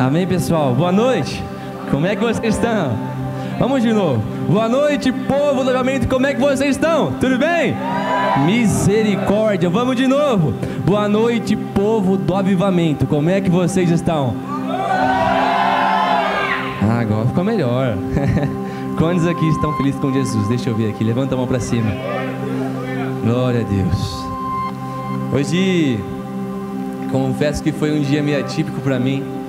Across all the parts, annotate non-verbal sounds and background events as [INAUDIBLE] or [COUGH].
Amém, pessoal? Boa noite. Como é que vocês estão? Vamos de novo. Boa noite, povo do avivamento. Como é que vocês estão? Tudo bem? Misericórdia. Vamos de novo. Boa noite, povo do avivamento. Como é que vocês estão? Ah, agora ficou melhor. [LAUGHS] Quantos aqui estão felizes com Jesus? Deixa eu ver aqui. Levanta a mão para cima. Glória a Deus. Hoje, confesso que foi um dia meio atípico para mim.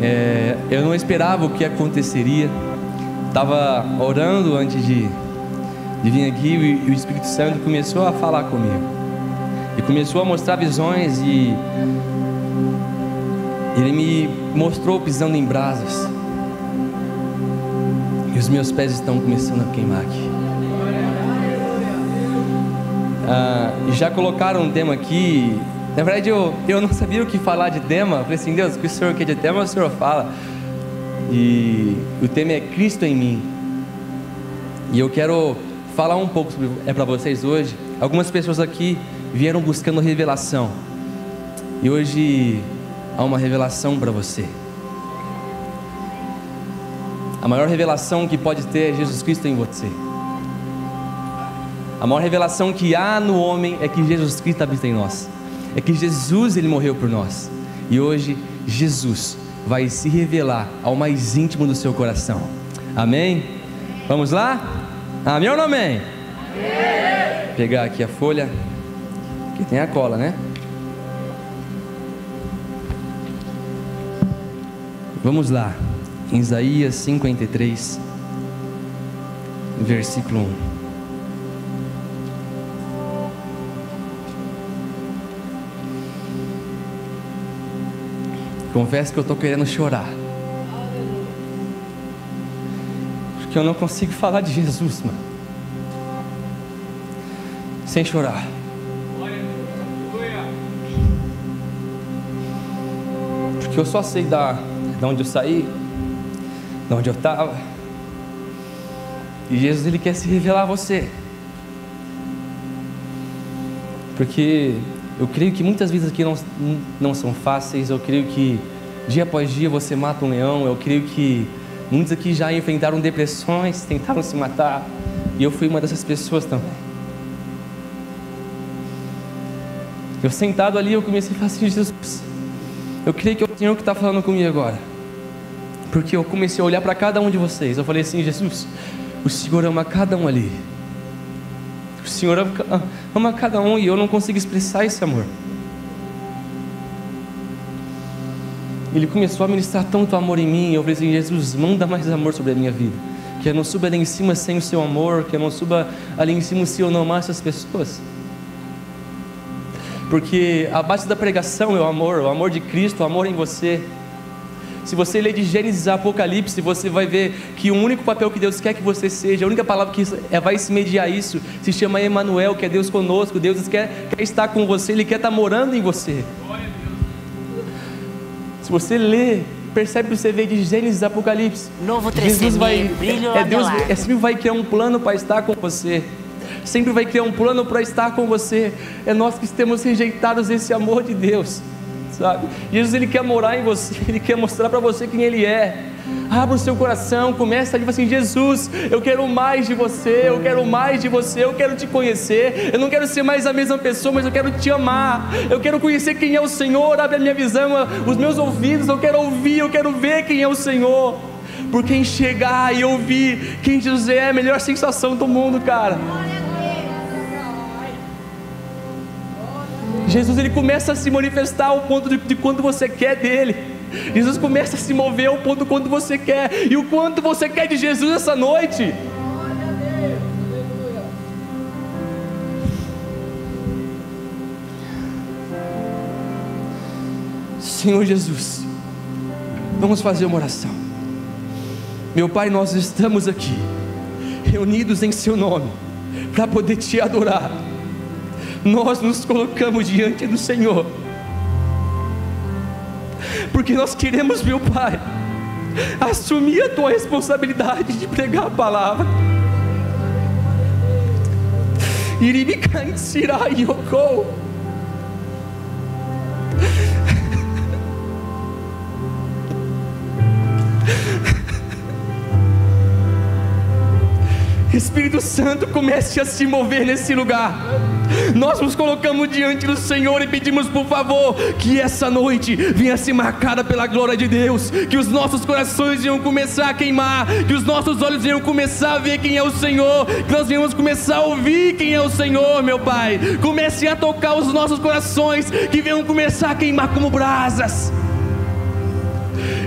É, eu não esperava o que aconteceria. Estava orando antes de, de vir aqui e, e o Espírito Santo começou a falar comigo. E começou a mostrar visões e ele me mostrou pisando em brasas. E os meus pés estão começando a queimar aqui. Ah, já colocaram um tema aqui na verdade, eu, eu não sabia o que falar de tema. Falei assim, Deus, o que o Senhor quer de tema, o Senhor fala. E o tema é Cristo em mim. E eu quero falar um pouco sobre, é para vocês hoje. Algumas pessoas aqui vieram buscando revelação. E hoje há uma revelação para você. A maior revelação que pode ter é Jesus Cristo em você. A maior revelação que há no homem é que Jesus Cristo habita em nós é que Jesus ele morreu por nós. E hoje Jesus vai se revelar ao mais íntimo do seu coração. Amém? Vamos lá? Amém ou não amém? amém? Pegar aqui a folha, que tem a cola, né? Vamos lá. Isaías 53, versículo 1. Confesso que eu estou querendo chorar. Porque eu não consigo falar de Jesus, mano. Sem chorar. Porque eu só sei da, de onde eu saí, de onde eu estava. E Jesus ele quer se revelar a você. Porque eu creio que muitas vidas aqui não, não são fáceis. Eu creio que dia após dia você mata um leão. Eu creio que muitos aqui já enfrentaram depressões, tentaram se matar. E eu fui uma dessas pessoas também. Eu sentado ali, eu comecei a falar assim: Jesus, eu creio que é o Senhor que está falando comigo agora. Porque eu comecei a olhar para cada um de vocês. Eu falei assim: Jesus, o Senhor ama cada um ali. O Senhor ama, ama cada um e eu não consigo expressar esse amor. Ele começou a ministrar tanto amor em mim. Eu falei assim: Jesus, manda mais amor sobre a minha vida. Que eu não suba ali em cima sem o seu amor. Que eu não suba ali em cima se eu não amar essas pessoas. Porque a base da pregação é o amor, o amor de Cristo, o amor em você. Se você ler de Gênesis a Apocalipse, você vai ver que o único papel que Deus quer que você seja, a única palavra que é, vai se mediar isso, se chama Emanuel, que é Deus conosco. Deus quer, quer estar com você, Ele quer estar morando em você. Se você ler, percebe que você vê de Gênesis a Apocalipse. Novo Jesus vai, brilho é, Deus é, sempre vai criar um plano para estar com você. Sempre vai criar um plano para estar com você. É nós que temos rejeitados esse amor de Deus sabe? Jesus ele quer morar em você, [LAUGHS] ele quer mostrar para você quem ele é. Abra o seu coração, começa a dizer assim: Jesus, eu quero mais de você, eu quero mais de você, eu quero te conhecer. Eu não quero ser mais a mesma pessoa, mas eu quero te amar. Eu quero conhecer quem é o Senhor. Abre a minha visão, os meus ouvidos. Eu quero ouvir, eu quero ver quem é o Senhor. Porque enxergar e ouvir quem Jesus é é a melhor sensação do mundo, cara. Jesus ele começa a se manifestar ao ponto de, de quanto você quer dele. Jesus começa a se mover ao ponto de quanto você quer e o quanto você quer de Jesus essa noite. Senhor Jesus, vamos fazer uma oração. Meu Pai, nós estamos aqui, reunidos em Seu nome, para poder te adorar nós nos colocamos diante do Senhor, porque nós queremos, meu Pai, assumir a tua responsabilidade de pregar a palavra. Irimikantsira Yoko. Espírito Santo, comece a se mover nesse lugar. Nós nos colocamos diante do Senhor e pedimos, por favor, que essa noite venha ser marcada pela glória de Deus, que os nossos corações venham começar a queimar, que os nossos olhos venham começar a ver quem é o Senhor, que nós venhamos começar a ouvir quem é o Senhor, meu Pai. Comece a tocar os nossos corações, que venham começar a queimar como brasas.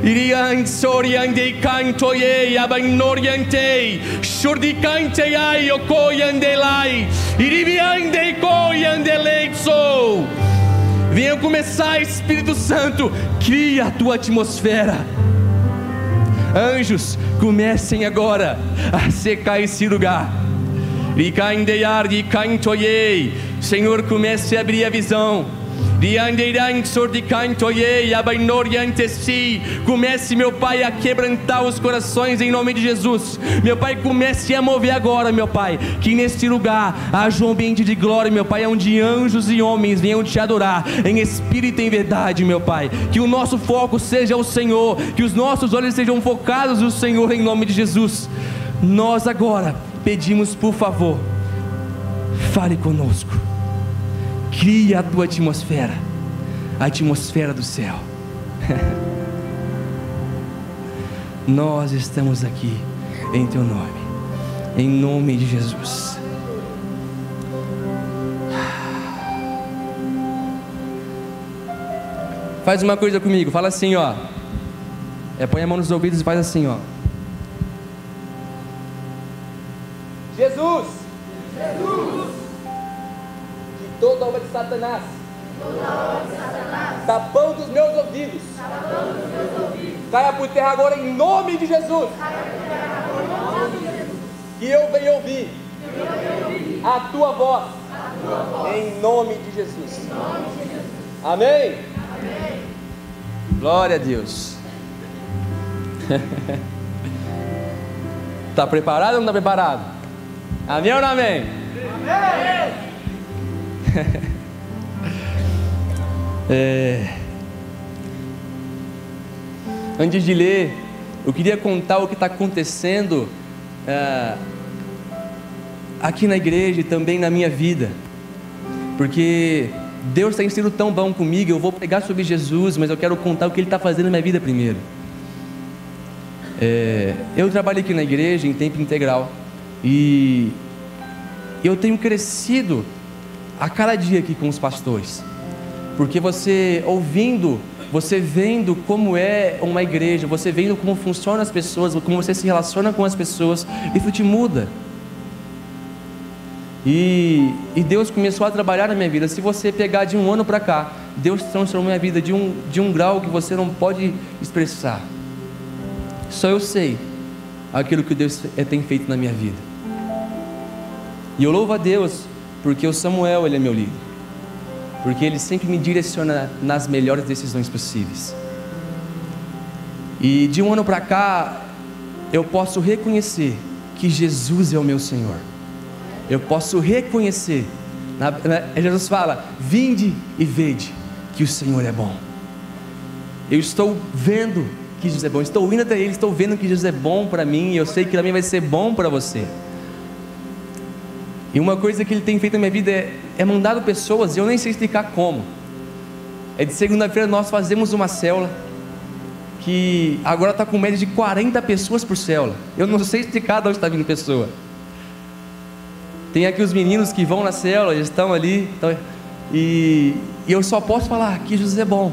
Irian soriande cantoye abainoriante shurdicante ai okoyandelai iriviande koyandeleitso Venha começar Espírito Santo cria a tua atmosfera. Anjos comecem agora a secar esse lugar. Senhor comece a abrir a visão Comece, meu Pai, a quebrantar os corações em nome de Jesus. Meu Pai, comece a mover agora, meu Pai. Que neste lugar haja um ambiente de glória, meu Pai, onde anjos e homens venham te adorar em espírito e em verdade, meu Pai. Que o nosso foco seja o Senhor, que os nossos olhos sejam focados no Senhor em nome de Jesus. Nós agora pedimos, por favor, fale conosco Cria a tua atmosfera, a atmosfera do céu. [LAUGHS] Nós estamos aqui em teu nome, em nome de Jesus. [SIGHS] Faz uma coisa comigo, fala assim, ó. É, põe a mão nos ouvidos e faz assim, ó. Toda obra de Satanás, tapando os meus ouvidos, caia por terra agora em nome de Jesus. E eu venho ouvir a tua voz, em nome de Jesus. Amém? Glória a Deus. Está [LAUGHS] preparado ou não está preparado? Amém ou não amém? Amém. [LAUGHS] é... Antes de ler, eu queria contar o que está acontecendo é... aqui na igreja e também na minha vida, porque Deus tem sido tão bom comigo. Eu vou pregar sobre Jesus, mas eu quero contar o que Ele está fazendo na minha vida primeiro. É... eu trabalho aqui na igreja em tempo integral e eu tenho crescido a cada dia aqui com os pastores, porque você ouvindo, você vendo como é uma igreja, você vendo como funcionam as pessoas, como você se relaciona com as pessoas, isso te muda. E, e Deus começou a trabalhar na minha vida. Se você pegar de um ano para cá, Deus transformou minha vida de um, de um grau que você não pode expressar. Só eu sei aquilo que Deus tem feito na minha vida. E eu louvo a Deus porque o Samuel ele é meu líder, porque ele sempre me direciona nas melhores decisões possíveis. E de um ano para cá, eu posso reconhecer que Jesus é o meu Senhor. Eu posso reconhecer. Na, na, Jesus fala: Vinde e vede que o Senhor é bom. Eu estou vendo que Jesus é bom. Estou indo até Ele, estou vendo que Jesus é bom para mim. E eu sei que também vai ser bom para você. E uma coisa que ele tem feito na minha vida é, é mandado pessoas, e eu nem sei explicar como. É de segunda-feira nós fazemos uma célula que agora está com média de 40 pessoas por célula. Eu não sei explicar de onde está vindo pessoa. Tem aqui os meninos que vão na célula, eles estão ali. Estão, e, e, eu só posso falar que Jesus é bom,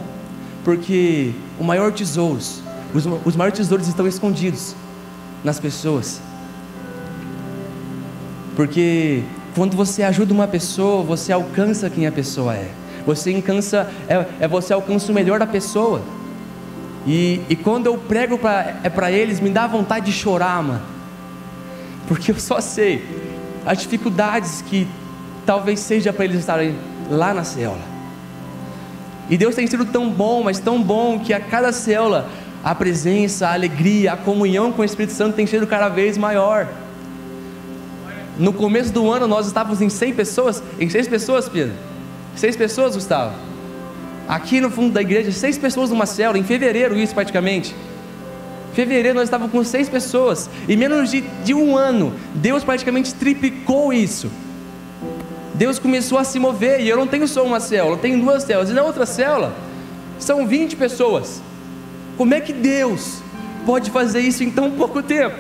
porque o maior tesouros, os, os maiores tesouros estão escondidos nas pessoas. Porque quando você ajuda uma pessoa, você alcança quem a pessoa é. Você alcança, é, é você alcança o melhor da pessoa. E, e quando eu prego para é para eles, me dá vontade de chorar, mano. Porque eu só sei as dificuldades que talvez seja para eles estarem lá na célula. E Deus tem sido tão bom, mas tão bom que a cada célula a presença, a alegria, a comunhão com o Espírito Santo tem sido cada vez maior. No começo do ano nós estávamos em 100 pessoas, em 6 pessoas, Pedro. 6 pessoas, Gustavo. Aqui no fundo da igreja, 6 pessoas numa célula, em fevereiro isso praticamente. Fevereiro nós estávamos com seis pessoas. E menos de, de um ano, Deus praticamente triplicou isso. Deus começou a se mover. E eu não tenho só uma célula, eu tenho duas células. E na outra célula, são 20 pessoas. Como é que Deus pode fazer isso em tão pouco tempo?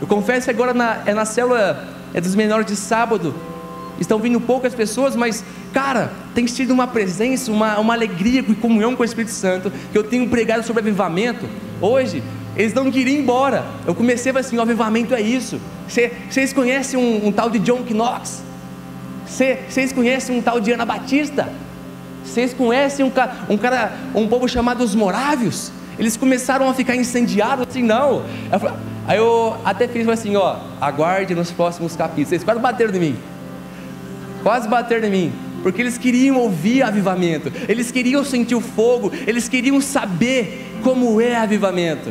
Eu confesso que agora na, é na célula é dos menores de sábado. Estão vindo poucas pessoas, mas, cara, tem sido uma presença, uma, uma alegria e comunhão com o Espírito Santo, que eu tenho pregado sobre avivamento. Hoje, eles não queriam ir embora. Eu comecei assim: o avivamento é isso. Vocês conhecem um, um, tal de John Knox? Vocês conhecem um tal de Ana Batista? Vocês conhecem um, um cara, um povo chamado os Morávios? Eles começaram a ficar incendiados assim, não. Aí eu até fiz assim, ó, aguarde nos próximos capítulos. Vocês quase bateram em mim. Quase bateram em mim. Porque eles queriam ouvir avivamento, eles queriam sentir o fogo, eles queriam saber como é avivamento.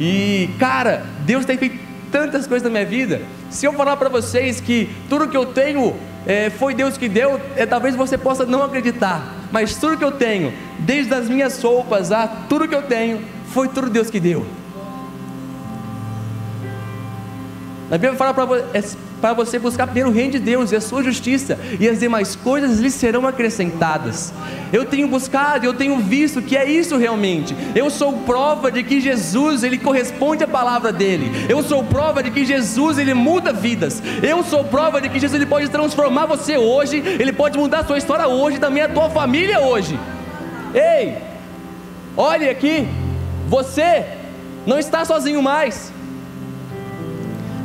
E, cara, Deus tem feito tantas coisas na minha vida. Se eu falar para vocês que tudo que eu tenho é, foi Deus que deu, é, talvez você possa não acreditar, mas tudo que eu tenho, desde as minhas roupas a tudo que eu tenho, foi tudo Deus que deu. A Bíblia fala para você buscar primeiro o reino de Deus e a sua justiça, e as demais coisas lhe serão acrescentadas. Eu tenho buscado, eu tenho visto que é isso realmente. Eu sou prova de que Jesus, ele corresponde à palavra dele. Eu sou prova de que Jesus, ele muda vidas. Eu sou prova de que Jesus ele pode transformar você hoje, ele pode mudar a sua história hoje, também a tua família hoje. Ei, olhe aqui, você não está sozinho mais.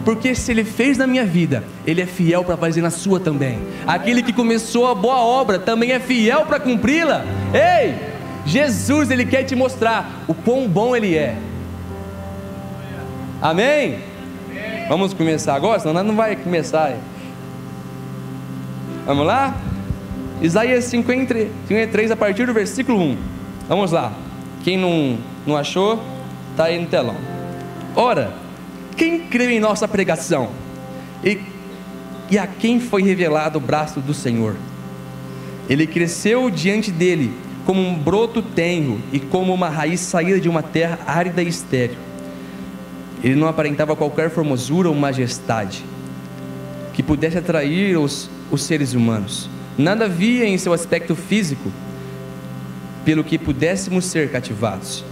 Porque se ele fez na minha vida, ele é fiel para fazer na sua também. Aquele que começou a boa obra também é fiel para cumpri-la. Ei, Jesus, ele quer te mostrar o quão bom ele é. Amém? Vamos começar agora, senão não vai começar. Vamos lá? Isaías 53, a partir do versículo 1. Vamos lá. Quem não, não achou, está aí no telão. Ora, quem creu em nossa pregação? E, e a quem foi revelado o braço do Senhor? Ele cresceu diante dele como um broto tenro e como uma raiz saída de uma terra árida e estéril. Ele não aparentava qualquer formosura ou majestade que pudesse atrair os, os seres humanos. Nada havia em seu aspecto físico pelo que pudéssemos ser cativados.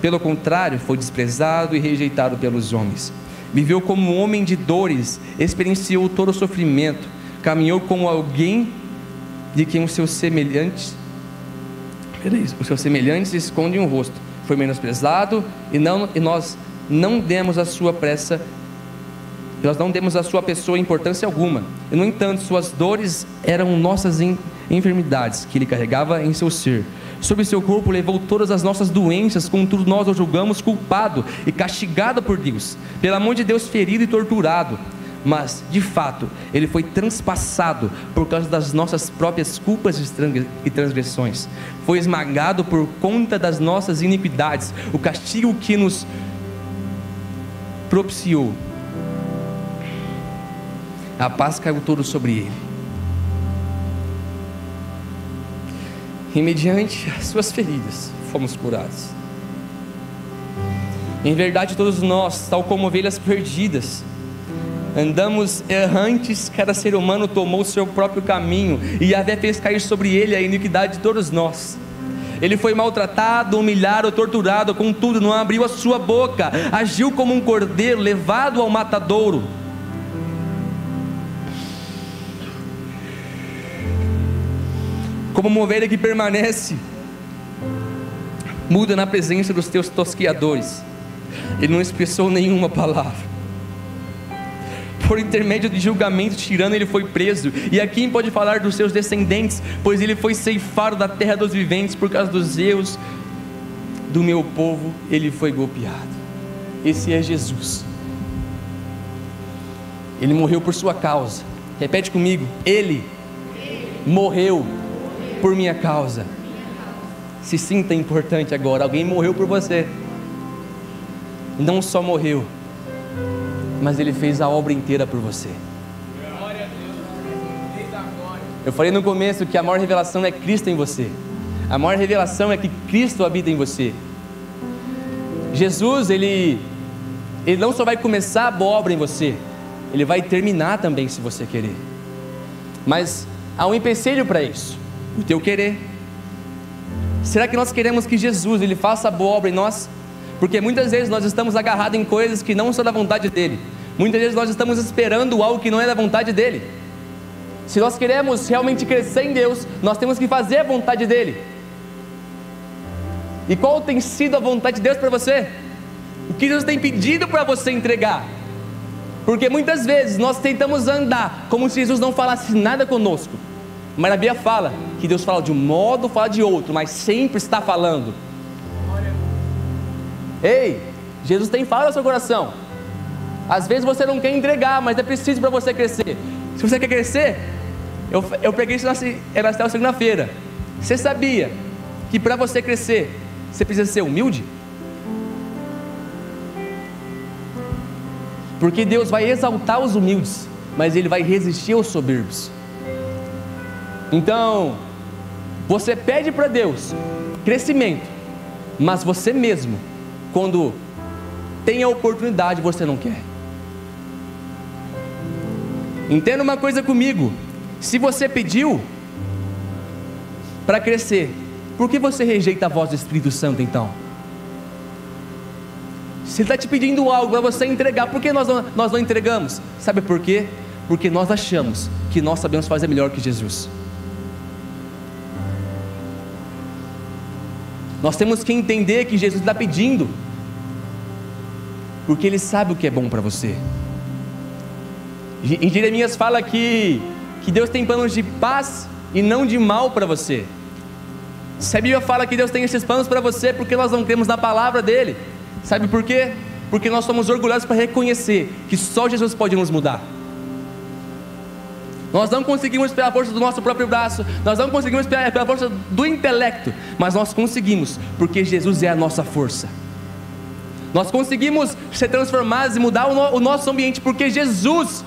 Pelo contrário, foi desprezado e rejeitado pelos homens. Viveu como um homem de dores, experienciou todo o sofrimento, caminhou como alguém de quem os seus semelhantes, peraí, os seus semelhantes escondem o rosto. Foi menosprezado e, não, e nós não demos a sua pressa, nós não demos a sua pessoa importância alguma. E, no entanto, suas dores eram nossas enfermidades que ele carregava em seu ser. Sobre seu corpo levou todas as nossas doenças, contudo nós o julgamos culpado e castigado por Deus, pelo amor de Deus ferido e torturado. Mas, de fato, ele foi transpassado por causa das nossas próprias culpas e transgressões. Foi esmagado por conta das nossas iniquidades. O castigo que nos propiciou. A paz caiu todo sobre ele e mediante as suas feridas fomos curados. Em verdade, todos nós, tal como ovelhas perdidas, andamos errantes, cada ser humano tomou o seu próprio caminho, e Yahvé fez cair sobre ele a iniquidade de todos nós. Ele foi maltratado, humilhado, torturado, contudo não abriu a sua boca, agiu como um cordeiro levado ao matadouro como uma ovelha que permanece muda na presença dos teus tosquiadores. Ele não expressou nenhuma palavra. Por intermédio de julgamento tirano, ele foi preso. E a quem pode falar dos seus descendentes? Pois ele foi ceifado da terra dos viventes por causa dos erros do meu povo. Ele foi golpeado. Esse é Jesus. Ele morreu por sua causa. Repete comigo. Ele morreu por minha causa. Se sinta importante agora. Alguém morreu por você. Não só morreu, mas ele fez a obra inteira por você. Eu falei no começo que a maior revelação é Cristo em você. a maior revelação é que Cristo habita em você. Jesus, ele, ele não só vai começar a boa obra em você, ele vai terminar também se você querer. Mas há um empecilho para isso, o teu querer. Será que nós queremos que Jesus ele faça a boa obra em nós? Porque muitas vezes nós estamos agarrados em coisas que não são da vontade dele. Muitas vezes nós estamos esperando algo que não é da vontade dele. Se nós queremos realmente crescer em Deus, nós temos que fazer a vontade dele. E qual tem sido a vontade de Deus para você? O que Deus tem pedido para você entregar? Porque muitas vezes nós tentamos andar como se Jesus não falasse nada conosco. Mas a Bíblia fala que Deus fala de um modo, fala de outro, mas sempre está falando. Ei, Jesus tem falado no seu coração. Às vezes você não quer entregar, mas é preciso para você crescer. Se você quer crescer, eu, eu preguei isso na, na segunda-feira. Você sabia que para você crescer, você precisa ser humilde? Porque Deus vai exaltar os humildes, mas Ele vai resistir aos soberbos. Então, você pede para Deus crescimento, mas você mesmo, quando tem a oportunidade, você não quer. Entenda uma coisa comigo: se você pediu para crescer, por que você rejeita a voz do Espírito Santo então? Se Ele está te pedindo algo para você entregar, por que nós não, nós não entregamos? Sabe por quê? Porque nós achamos que nós sabemos fazer melhor que Jesus. Nós temos que entender que Jesus está pedindo, porque Ele sabe o que é bom para você. Em Jeremias fala que, que Deus tem planos de paz e não de mal para você. Se a Bíblia fala que Deus tem esses planos para você, porque nós não cremos na palavra dele. Sabe por quê? Porque nós somos orgulhosos para reconhecer que só Jesus pode nos mudar. Nós não conseguimos pela força do nosso próprio braço, nós não conseguimos pela, força do intelecto, mas nós conseguimos porque Jesus é a nossa força. Nós conseguimos ser transformados e mudar o, o nosso ambiente porque Jesus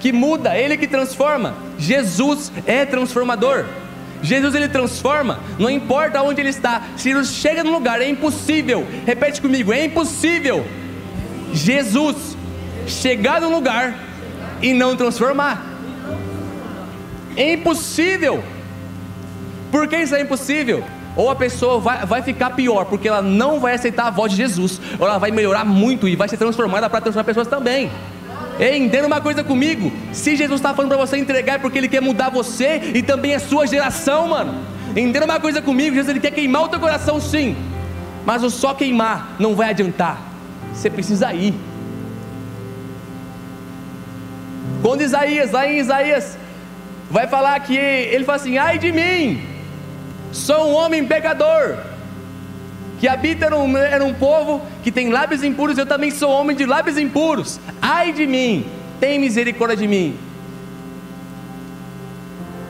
que muda, Ele que transforma. Jesus é transformador. Jesus ele transforma, não importa onde ele está. Se Jesus chega no lugar, é impossível. Repete comigo, é impossível. Jesus chegar no lugar e não transformar. É impossível. Por que isso é impossível? Ou a pessoa vai, vai ficar pior, porque ela não vai aceitar a voz de Jesus, ou ela vai melhorar muito e vai ser transformada para transformar pessoas também. Entenda uma coisa comigo: se Jesus está falando para você entregar, é porque Ele quer mudar você e também a sua geração, mano. Entenda uma coisa comigo: Jesus ele quer queimar o teu coração, sim, mas o só queimar não vai adiantar. Você precisa ir. Quando Isaías, lá em Isaías, vai falar que ele fala assim: ai de mim, sou um homem pecador que habita era um, era um povo que tem lábios impuros, eu também sou homem de lábios impuros. Ai de mim, tem misericórdia de mim.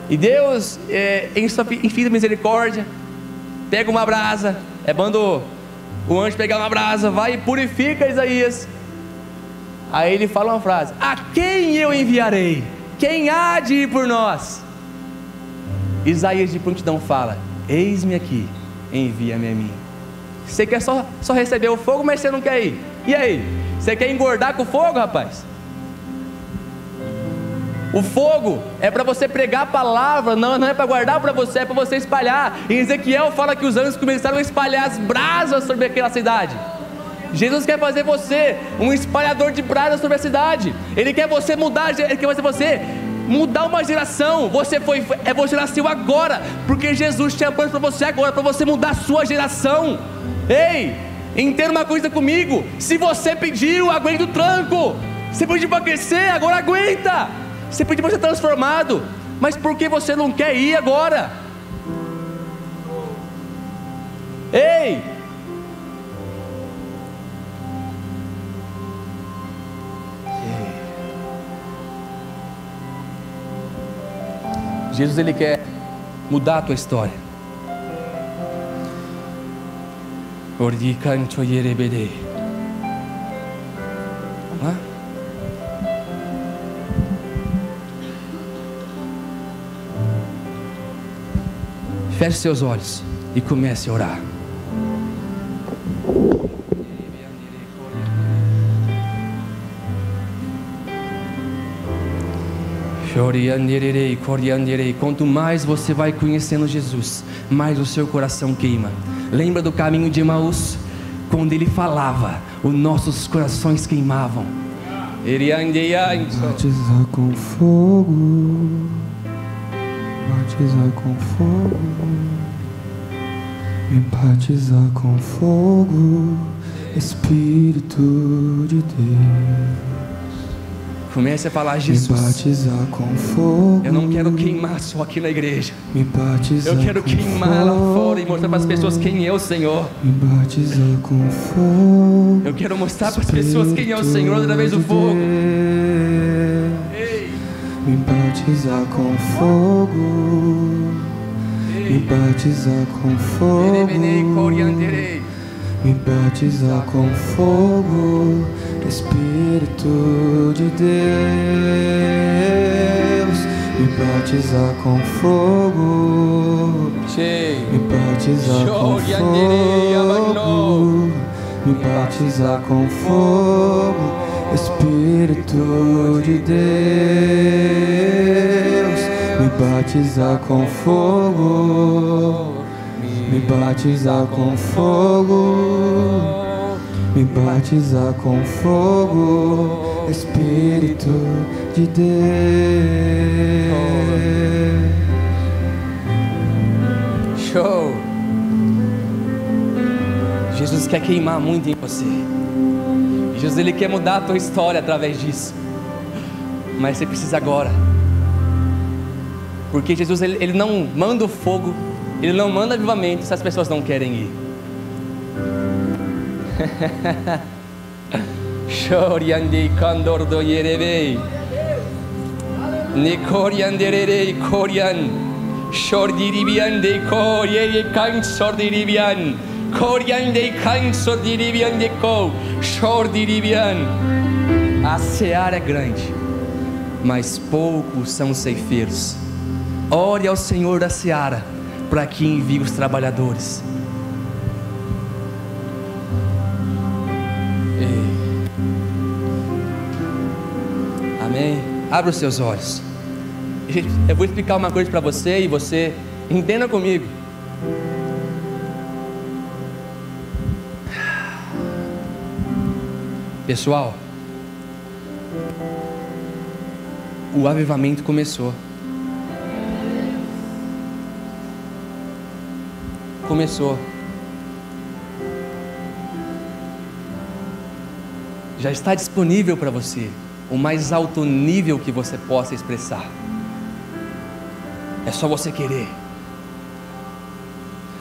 E Deus, é, em sua infinita misericórdia, pega uma brasa, é bando o anjo pegar uma brasa, vai e purifica Isaías. Aí ele fala uma frase: A quem eu enviarei? Quem há de ir por nós? Isaías de prontidão fala: Eis-me aqui, envia-me a mim. Você quer só, só receber o fogo, mas você não quer ir. E aí? Você quer engordar com o fogo, rapaz? O fogo é para você pregar a palavra, não, não é para guardar para você, é para você espalhar. Em Ezequiel fala que os anjos começaram a espalhar as brasas sobre aquela cidade. Jesus quer fazer você um espalhador de brasas sobre a cidade. Ele quer você mudar, ele quer fazer você mudar uma geração. Você foi, é você nasceu agora, porque Jesus tinha plano para você agora, para você mudar a sua geração. Ei, entenda uma coisa comigo: se você pediu, aguenta o tranco. Você pediu para crescer, agora aguenta. Você pediu para ser transformado, mas por que você não quer ir agora? Ei! Jesus ele quer mudar a tua história. Ordikancho yerebede. Feche seus olhos. e comece a orar. Quanto mais você vai conhecendo Jesus, mais o seu coração queima. Lembra do caminho de Emaús? Quando ele falava, os nossos corações queimavam. Batizar com fogo, batizar com fogo, me batizar com fogo, Espírito de Deus. Comece a falar, Me Jesus. batizar com fogo. Eu não quero queimar só aqui na igreja. Me batizar Eu quero queimar lá fora e mostrar para as pessoas quem é o Senhor. Me batizar com fogo. Eu quero mostrar para as pessoas quem é o Senhor através do fogo. Ei, Me batizar com fogo. Me batizar com fogo. Me batizar com fogo, Espírito de Deus. Me batizar com fogo. Me batizar com fogo. Me batizar com fogo, Espírito de Deus. Me batizar com fogo. Me batizar com fogo. Me batizar com fogo, Espírito de Deus. Show. Jesus quer queimar muito em você. Jesus ele quer mudar a tua história através disso. Mas você precisa agora. Porque Jesus ele, ele não manda o fogo, ele não manda avivamento se as pessoas não querem ir. Choriandei candor do yerebei. Nikorianderei korian. Shordiribian de koryeye kan sordiribian. Koryan de kan sordiribian de ko. Shordiribian. A seara é grande, mas poucos são os ceifeiros. Ore ao Senhor da seara, para que envie os trabalhadores. Abra os seus olhos. Eu vou explicar uma coisa para você e você entenda comigo. Pessoal, o avivamento começou. Começou. Já está disponível para você o mais alto nível que você possa expressar. É só você querer.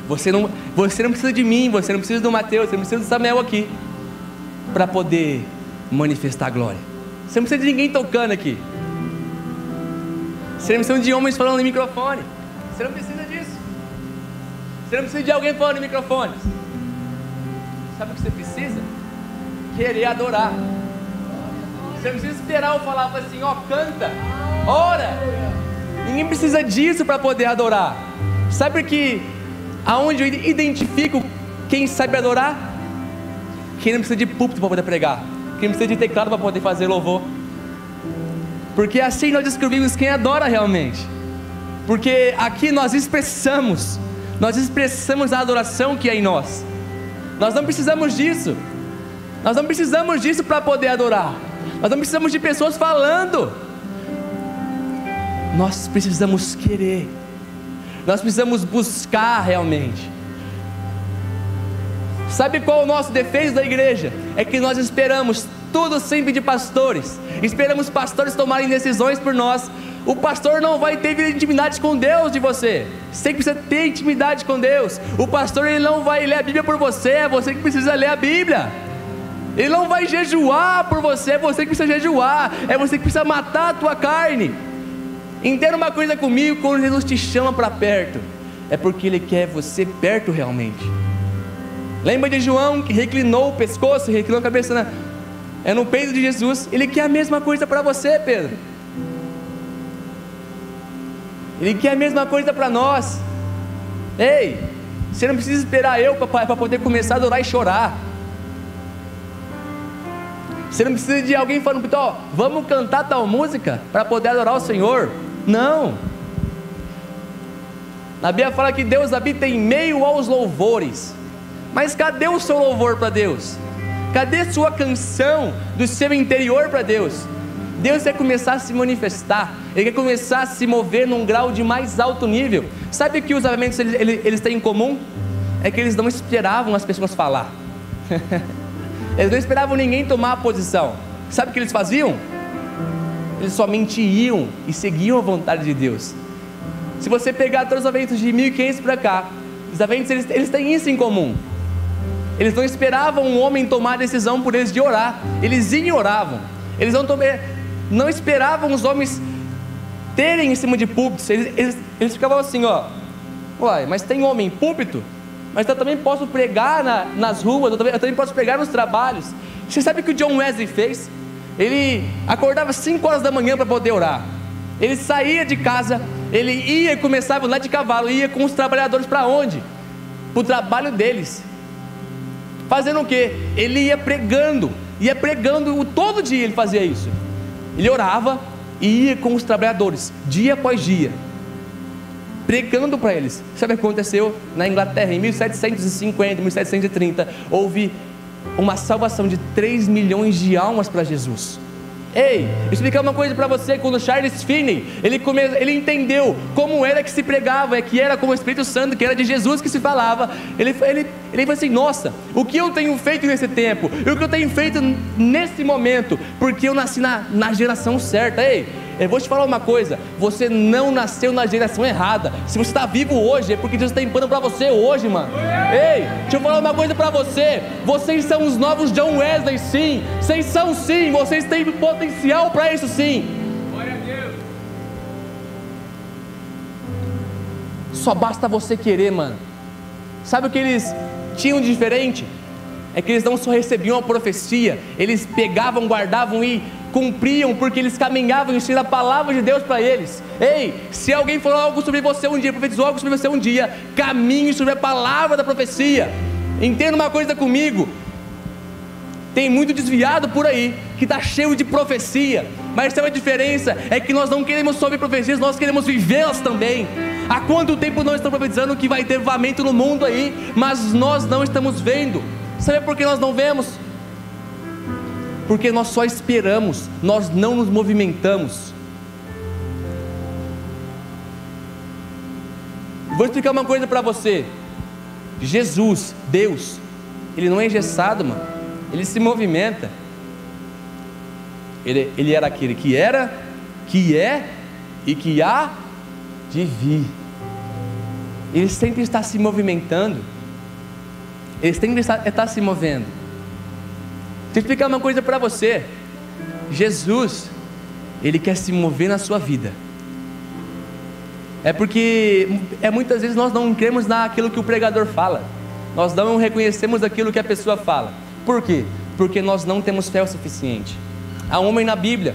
Você não, você não precisa de mim, você não precisa do Mateus, você não precisa do Samuel aqui para poder manifestar a glória. Você não precisa de ninguém tocando aqui. Você não precisa de homens falando no microfone. Você não precisa disso. Você não precisa de alguém falando no microfone. Sabe o que você precisa? Querer adorar. Você não precisa esperar eu falar assim, ó, canta, ora. Ninguém precisa disso para poder adorar. Sabe que aonde eu identifico quem sabe adorar? Quem não precisa de púlpito para poder pregar, quem não precisa de teclado para poder fazer louvor. Porque assim nós descobrimos quem adora realmente. Porque aqui nós expressamos, nós expressamos a adoração que é em nós. Nós não precisamos disso. Nós não precisamos disso para poder adorar. Nós não precisamos de pessoas falando. Nós precisamos querer. Nós precisamos buscar realmente. Sabe qual é o nosso defeito da igreja? É que nós esperamos tudo sempre de pastores. Esperamos pastores tomarem decisões por nós. O pastor não vai ter intimidade com Deus de você. Você precisa ter intimidade com Deus. O pastor ele não vai ler a Bíblia por você, é você que precisa ler a Bíblia. Ele não vai jejuar por você, é você que precisa jejuar. É você que precisa matar a tua carne. Entenda uma coisa comigo, quando Jesus te chama para perto, é porque Ele quer você perto realmente. Lembra de João que reclinou o pescoço, reclinou a cabeça na, é no peito de Jesus? Ele quer a mesma coisa para você, Pedro. Ele quer a mesma coisa para nós. Ei, Você não precisa esperar eu para poder começar a adorar e chorar. Você não precisa de alguém falando, ó, vamos cantar tal música para poder adorar o Senhor. Não. A Bíblia fala que Deus habita em meio aos louvores. Mas cadê o seu louvor para Deus? Cadê sua canção do seu interior para Deus? Deus quer começar a se manifestar, Ele quer começar a se mover num grau de mais alto nível. Sabe o que os avamentos eles, eles, eles têm em comum? É que eles não esperavam as pessoas falar. [LAUGHS] eles não esperavam ninguém tomar a posição. Sabe o que eles faziam? Eles somente iam e seguiam a vontade de Deus. Se você pegar todos os avamentos de 1500 para cá, os avamentos eles, eles têm isso em comum. Eles não esperavam um homem tomar a decisão por eles de orar. Eles iam e oravam. Eles não, tomei, não esperavam os homens terem em cima de púlpitos. Eles, eles, eles ficavam assim, ó. Uai, mas tem homem em púlpito? Mas eu também posso pregar na, nas ruas, eu também, eu também posso pregar nos trabalhos. Você sabe o que o John Wesley fez? Ele acordava 5 horas da manhã para poder orar. Ele saía de casa, ele ia e começava lá de cavalo, ia com os trabalhadores para onde? Para o trabalho deles. Fazendo o que? Ele ia pregando, ia pregando, todo dia ele fazia isso. Ele orava e ia com os trabalhadores, dia após dia, pregando para eles. Sabe o que aconteceu na Inglaterra em 1750, 1730? Houve uma salvação de 3 milhões de almas para Jesus. Ei, explicar uma coisa para você, quando Charles Finney, ele, come, ele entendeu como era que se pregava, é que era com o Espírito Santo, que era de Jesus que se falava, ele, ele, ele falou assim, nossa, o que eu tenho feito nesse tempo, o que eu tenho feito nesse momento, porque eu nasci na, na geração certa, ei, eu vou te falar uma coisa: você não nasceu na geração errada. Se você está vivo hoje, é porque Deus está plano para você hoje, mano. Ei, deixa eu falar uma coisa para você: vocês são os novos John Wesley, sim. Vocês são sim, vocês têm potencial para isso, sim. Glória a Deus. Só basta você querer, mano. Sabe o que eles tinham de diferente? É que eles não só recebiam a profecia, eles pegavam, guardavam e cumpriam porque eles caminhavam e a palavra de Deus para eles. Ei, se alguém falou algo sobre você um dia, profetizou algo sobre você um dia, caminhe sobre a palavra da profecia. Entenda uma coisa comigo. Tem muito desviado por aí que está cheio de profecia, mas tem uma diferença: é que nós não queremos ouvir profecias, nós queremos vivê-las também. Há quanto tempo nós estamos profetizando que vai ter avamento no mundo aí, mas nós não estamos vendo. Sabe por que nós não vemos? Porque nós só esperamos, nós não nos movimentamos. Vou explicar uma coisa para você. Jesus, Deus, ele não é engessado, mano. Ele se movimenta. Ele, ele era aquele que era, que é e que há de vir. Ele sempre está se movimentando. Ele sempre está, está se movendo. Deixa eu explicar uma coisa para você. Jesus, Ele quer se mover na sua vida. É porque é muitas vezes nós não cremos naquilo que o pregador fala. Nós não reconhecemos aquilo que a pessoa fala. Por quê? Porque nós não temos fé o suficiente. Há um homem na Bíblia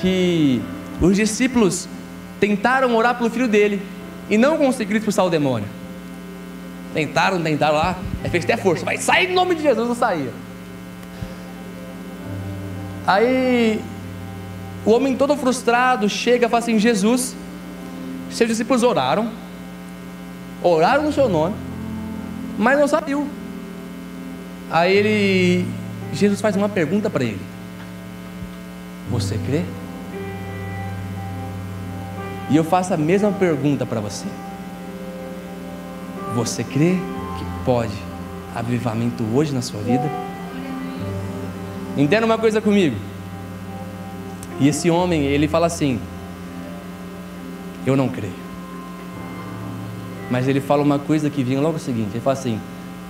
que os discípulos tentaram orar pelo filho dele e não conseguiram expulsar o demônio. Tentaram, tentaram lá, aí fez até força, vai sair em nome de Jesus, não saía. Aí o homem todo frustrado chega e fala assim: Jesus, seus discípulos oraram, oraram no seu nome, mas não saiu. Aí ele, Jesus faz uma pergunta para ele: Você crê? E eu faço a mesma pergunta para você: Você crê que pode avivamento hoje na sua vida? Entenda uma coisa comigo. E esse homem, ele fala assim: Eu não creio. Mas ele fala uma coisa que vinha logo seguinte: Ele fala assim,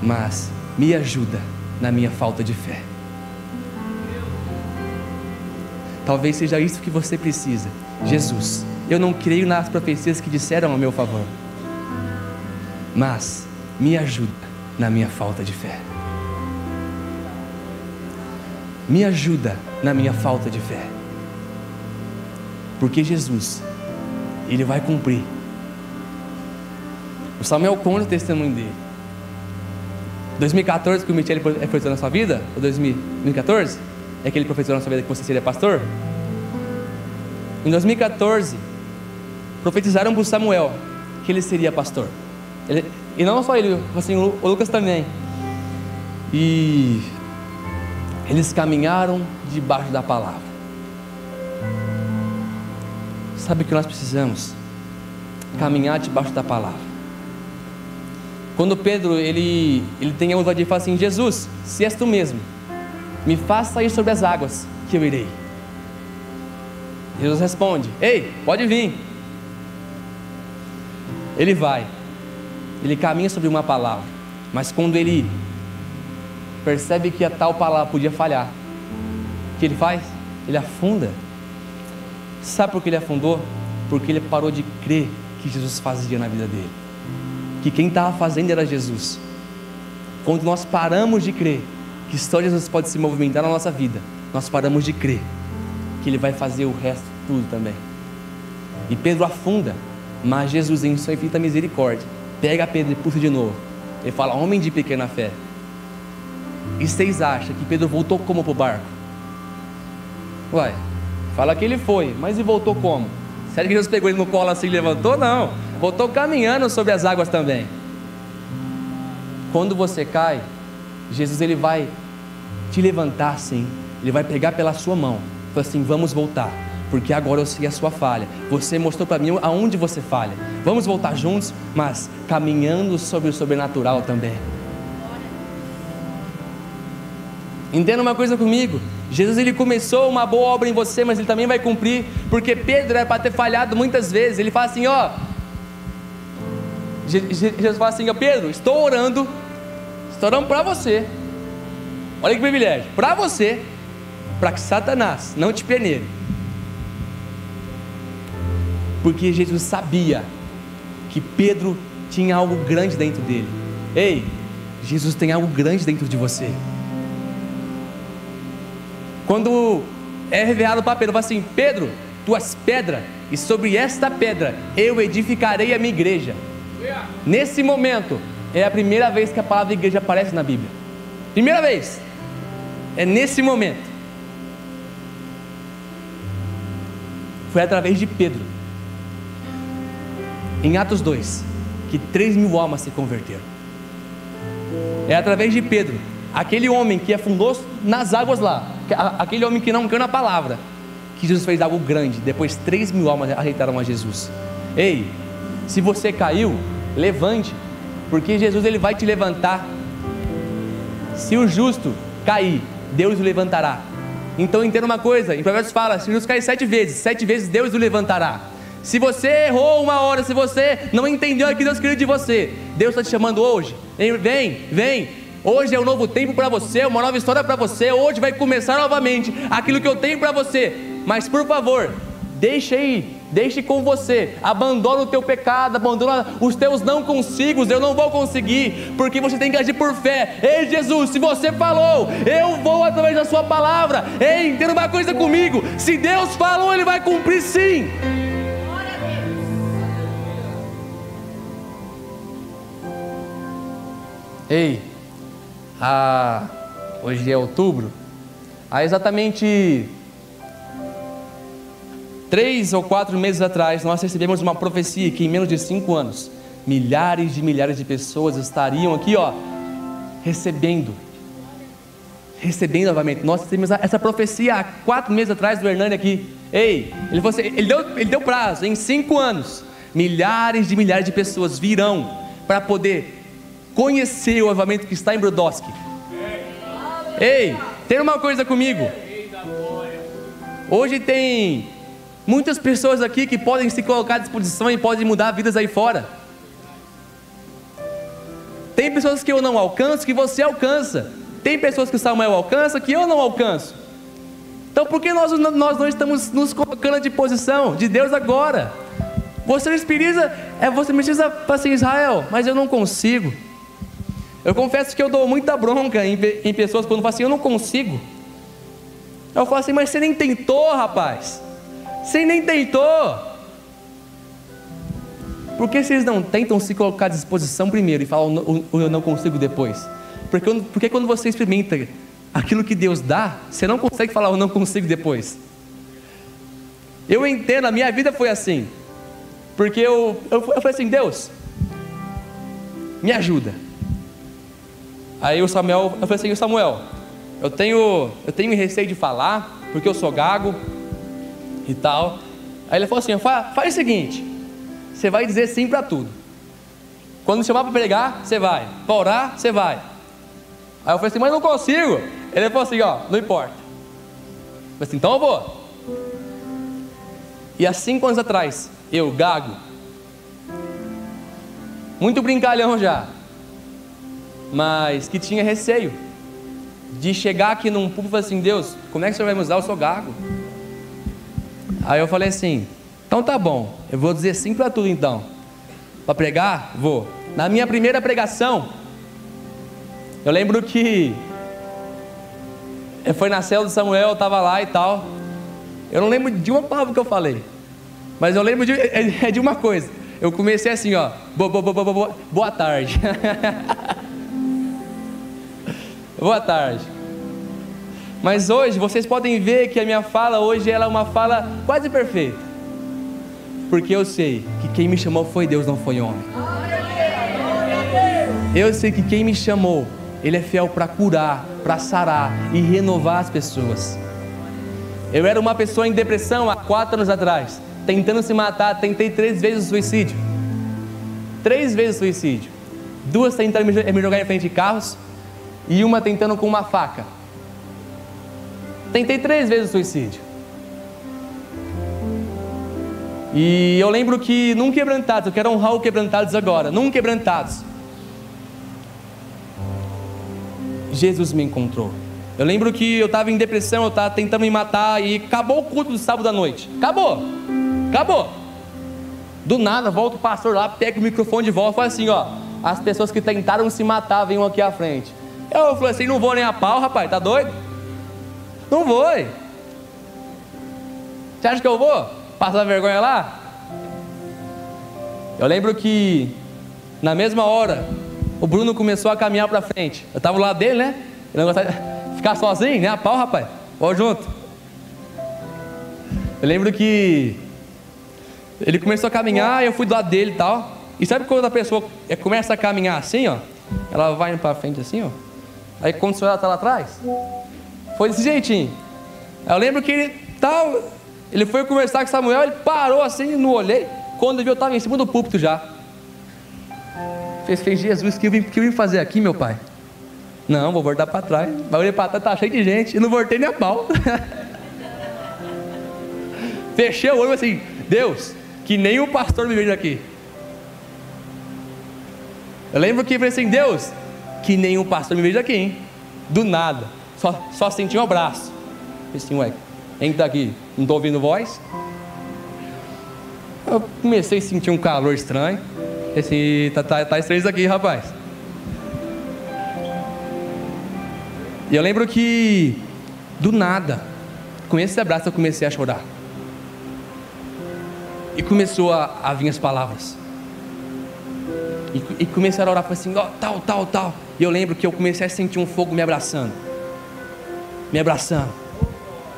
mas me ajuda na minha falta de fé. Talvez seja isso que você precisa. Jesus, eu não creio nas profecias que disseram a meu favor, mas me ajuda na minha falta de fé me ajuda na minha falta de fé. Porque Jesus, Ele vai cumprir O Samuel conta o testemunho dele. 2014 que o Michele profetizou na sua vida? Ou 2014? É que ele profetizou na sua vida que você seria pastor? Em 2014, profetizaram para Samuel que ele seria pastor. Ele, e não só ele, assim, o Lucas também. E eles caminharam debaixo da palavra. Sabe o que nós precisamos? Caminhar debaixo da palavra. Quando Pedro ele, ele tem a ousadia de falar assim: Jesus, se és tu mesmo, me faça ir sobre as águas, que eu irei. Jesus responde: Ei, pode vir. Ele vai, ele caminha sobre uma palavra, mas quando ele percebe que a tal palavra podia falhar, o que ele faz? Ele afunda. Sabe por que ele afundou? Porque ele parou de crer que Jesus fazia na vida dele. Que quem estava fazendo era Jesus. Quando nós paramos de crer que só Jesus pode se movimentar na nossa vida, nós paramos de crer que Ele vai fazer o resto tudo também. E Pedro afunda, mas Jesus, em sua infinita misericórdia, pega Pedro e puxa de novo. Ele fala: Homem de pequena fé. E vocês acham que Pedro voltou como para o barco? Uai, fala que ele foi, mas e voltou como? Sério que Jesus pegou ele no colo assim e levantou? Não, voltou caminhando sobre as águas também. Quando você cai, Jesus ele vai te levantar assim, ele vai pegar pela sua mão, fala assim: vamos voltar, porque agora eu sei a sua falha. Você mostrou para mim aonde você falha. Vamos voltar juntos, mas caminhando sobre o sobrenatural também. Entenda uma coisa comigo. Jesus ele começou uma boa obra em você, mas ele também vai cumprir, porque Pedro era para ter falhado muitas vezes. Ele fala assim, ó, Jesus fala assim, ó, Pedro, estou orando, estou orando para você. Olha que privilégio, para você, para que Satanás não te peneire. Porque Jesus sabia que Pedro tinha algo grande dentro dele. Ei, Jesus tem algo grande dentro de você. Quando é revelado para Pedro, fala assim: Pedro, tu és pedra, e sobre esta pedra eu edificarei a minha igreja. Nesse momento, é a primeira vez que a palavra igreja aparece na Bíblia. Primeira vez. É nesse momento. Foi através de Pedro, em Atos 2, que 3 mil almas se converteram. É através de Pedro, aquele homem que afundou nas águas lá, aquele homem que não creu na palavra, que Jesus fez algo grande. Depois 3 mil almas arreitaram a Jesus. Ei, se você caiu, levante, porque Jesus ele vai te levantar. Se o justo cair, Deus o levantará. Então entenda uma coisa, em Provérbios fala, se Jesus cair sete vezes, sete vezes Deus o levantará. Se você errou uma hora, se você não entendeu aquilo que Deus queria de você, Deus está te chamando hoje. Vem, vem. Hoje é um novo tempo para você, uma nova história para você. Hoje vai começar novamente aquilo que eu tenho para você. Mas por favor, deixa aí deixe com você, abandona o teu pecado, abandona os teus não consigo, eu não vou conseguir, porque você tem que agir por fé. Ei Jesus, se você falou, eu vou através da sua palavra. Ei, entenda uma coisa comigo: se Deus falou, Ele vai cumprir sim. Ei, ah, hoje é outubro, há exatamente Três ou quatro meses atrás, nós recebemos uma profecia que em menos de cinco anos, milhares de milhares de pessoas estariam aqui, ó, recebendo. Recebendo novamente. Nós recebemos essa profecia há quatro meses atrás do Hernani aqui. Ei, ele, você, ele, deu, ele deu prazo, em cinco anos, milhares de milhares de pessoas virão para poder conhecer o avamento que está em Brodowski. Ei, tem uma coisa comigo. Hoje tem Muitas pessoas aqui que podem se colocar à disposição e podem mudar vidas aí fora. Tem pessoas que eu não alcanço que você alcança. Tem pessoas que Samuel alcança que eu não alcanço. Então por que nós, nós não estamos nos colocando à disposição de Deus agora? Você precisa, é, você precisa falar assim, Israel, mas eu não consigo. Eu confesso que eu dou muita bronca em, em pessoas quando falam assim, eu não consigo. Eu falo assim, mas você nem tentou, rapaz. Você nem tentou. Por que vocês não tentam se colocar à disposição primeiro e falam o eu não consigo depois? Porque, porque quando você experimenta aquilo que Deus dá, você não consegue falar eu não consigo depois. Eu entendo, a minha vida foi assim. Porque eu, eu, eu falei assim, Deus, me ajuda. Aí o Samuel, eu falei assim, Samuel, eu tenho, eu tenho receio de falar, porque eu sou gago e tal. Aí ele falou assim, faz, faz o seguinte, você vai dizer sim para tudo. Quando chamar para pregar, você vai. Para orar, você vai. Aí eu falei assim, mas não consigo. Ele falou assim, ó, não importa. Eu falei assim, então eu vou. E há cinco anos atrás, eu, gago, muito brincalhão já, mas que tinha receio de chegar aqui num público e falar assim: Deus, como é que o senhor vai me usar? Eu sou gago. Aí eu falei assim: então tá bom, eu vou dizer sim para tudo então. Para pregar? Vou. Na minha primeira pregação, eu lembro que foi na célula de Samuel, eu estava lá e tal. Eu não lembro de uma palavra que eu falei. Mas eu lembro de, [LAUGHS] é, de uma coisa. Eu comecei assim, ó. Boa tarde. [LAUGHS] boa tarde. Mas hoje vocês podem ver que a minha fala hoje ela é uma fala quase perfeita. Porque eu sei que quem me chamou foi Deus, não foi homem. Eu sei que quem me chamou, ele é fiel para curar, para sarar e renovar as pessoas. Eu era uma pessoa em depressão há quatro anos atrás tentando se matar, tentei três vezes o suicídio. Três vezes o suicídio. Duas tentando me jogar em frente de carros e uma tentando com uma faca. Tentei três vezes o suicídio. E eu lembro que num quebrantados, eu quero honrar o quebrantados agora, num quebrantados, Jesus me encontrou. Eu lembro que eu estava em depressão, eu estava tentando me matar e acabou o culto do sábado à noite. Acabou. Acabou. Do nada, volta o pastor lá, pega o microfone de volta e fala assim: ó, as pessoas que tentaram se matar venham aqui à frente. Eu falei assim: não vou nem a pau, rapaz, tá doido? Não vou. Você acha que eu vou? Passar vergonha lá? Eu lembro que na mesma hora o Bruno começou a caminhar para frente. Eu estava lá dele, né? Ele não gostava de ficar sozinho, né? A pau, rapaz. Vamos junto. Eu lembro que ele começou a caminhar, eu fui do lado dele e tal. E sabe quando a pessoa começa a caminhar assim, ó? Ela vai para frente assim, ó. Aí quando o senhor está lá atrás, foi desse jeitinho. Eu lembro que ele tal, ele foi conversar com Samuel, ele parou assim, não olhei. Quando ele viu, eu estava em cima do púlpito já. Fez, fez Jesus, que vim, que eu vim fazer aqui, meu pai? Não, vou voltar para trás. Vai olhar para trás, tá cheio de gente. E não voltei nem a pau. [LAUGHS] Fechei o olho assim, Deus, que nem o pastor me veja aqui. Eu lembro que eu falei assim, Deus, que nenhum pastor me veja aqui, hein? Do nada. Só, só senti um abraço. Assim, ué, quem está aqui? Não estou ouvindo voz? Eu comecei a sentir um calor estranho. Esse tá, tá, tá estranho isso aqui, rapaz. E eu lembro que, do nada, com esse abraço eu comecei a chorar. E começou a, a vir as palavras. E, e começaram a orar, assim, ó, oh, tal, tal, tal. E eu lembro que eu comecei a sentir um fogo me abraçando. Me abraçando.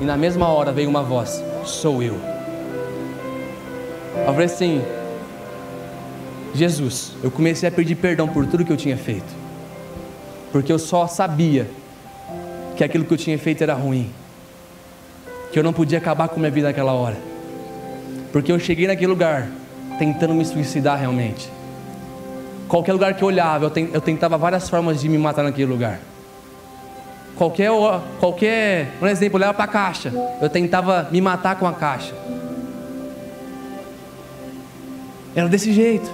E na mesma hora veio uma voz: Sou eu. Eu falei assim: Jesus, eu comecei a pedir perdão por tudo que eu tinha feito. Porque eu só sabia que aquilo que eu tinha feito era ruim. Que eu não podia acabar com minha vida naquela hora. Porque eu cheguei naquele lugar tentando me suicidar realmente. Qualquer lugar que eu olhava, eu, tentava várias formas de me matar naquele lugar. Qualquer, qualquer, um exemplo, eu olhava para a caixa, eu tentava me matar com a caixa. Era desse jeito.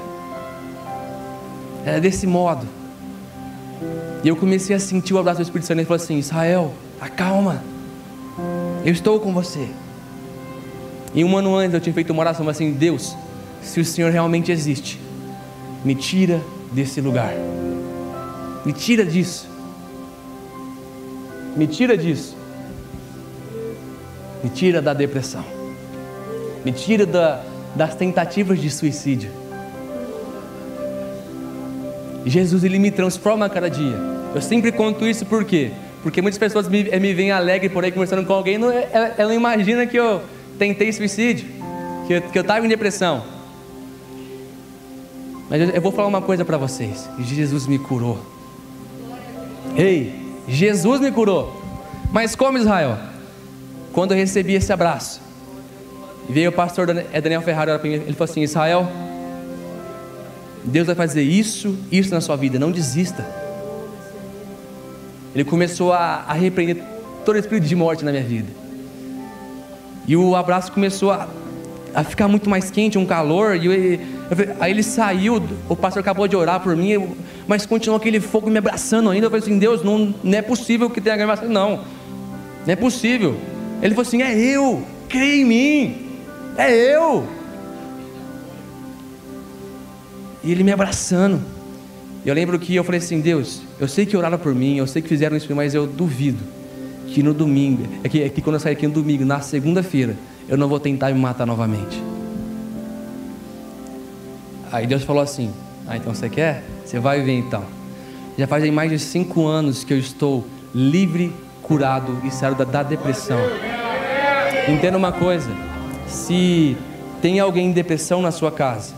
Era desse modo. E eu comecei a sentir o abraço do Espírito Santo. Ele falou assim: Israel, acalma. Eu estou com você. E um ano antes eu tinha feito uma oração assim: Deus, se o Senhor realmente existe, me tira desse lugar, me tira disso, me tira disso, me tira da depressão, me tira da, das tentativas de suicídio, Jesus ele me transforma a cada dia. Eu sempre conto isso por quê? Porque muitas pessoas me, me veem alegre por aí conversando com alguém, não, ela, ela não imagina que eu tentei suicídio, que eu, que eu estava em depressão. Mas eu, vou falar uma coisa para vocês: Jesus me curou. Ei, Jesus me curou. Mas como Israel? Quando eu recebi esse abraço, veio o pastor é Daniel Ferrari para mim, ele falou assim: Israel, Deus vai fazer isso, isso na sua vida, não desista. Ele começou a, a repreender todo espírito de morte na minha vida. E o abraço começou a, a ficar muito mais quente, um calor. E eu, eu, aí ele saiu, o pastor acabou de orar por mim, mas continuou aquele fogo me abraçando ainda. Eu falei assim: Deus, não, não é possível que tenha gravação. Não, não é possível. Ele falou assim: É eu, creia em mim, é eu. E ele me abraçando. Eu lembro que eu falei assim: Deus, eu sei que oraram por mim, eu sei que fizeram isso, mas eu duvido que no domingo, é que, é que quando eu sair aqui no domingo, na segunda-feira, eu não vou tentar me matar novamente. Aí Deus falou assim: Ah, então você quer? Você vai ver então. Já fazem mais de cinco anos que eu estou livre, curado e saiu da, da depressão. Entenda uma coisa: se tem alguém em depressão na sua casa,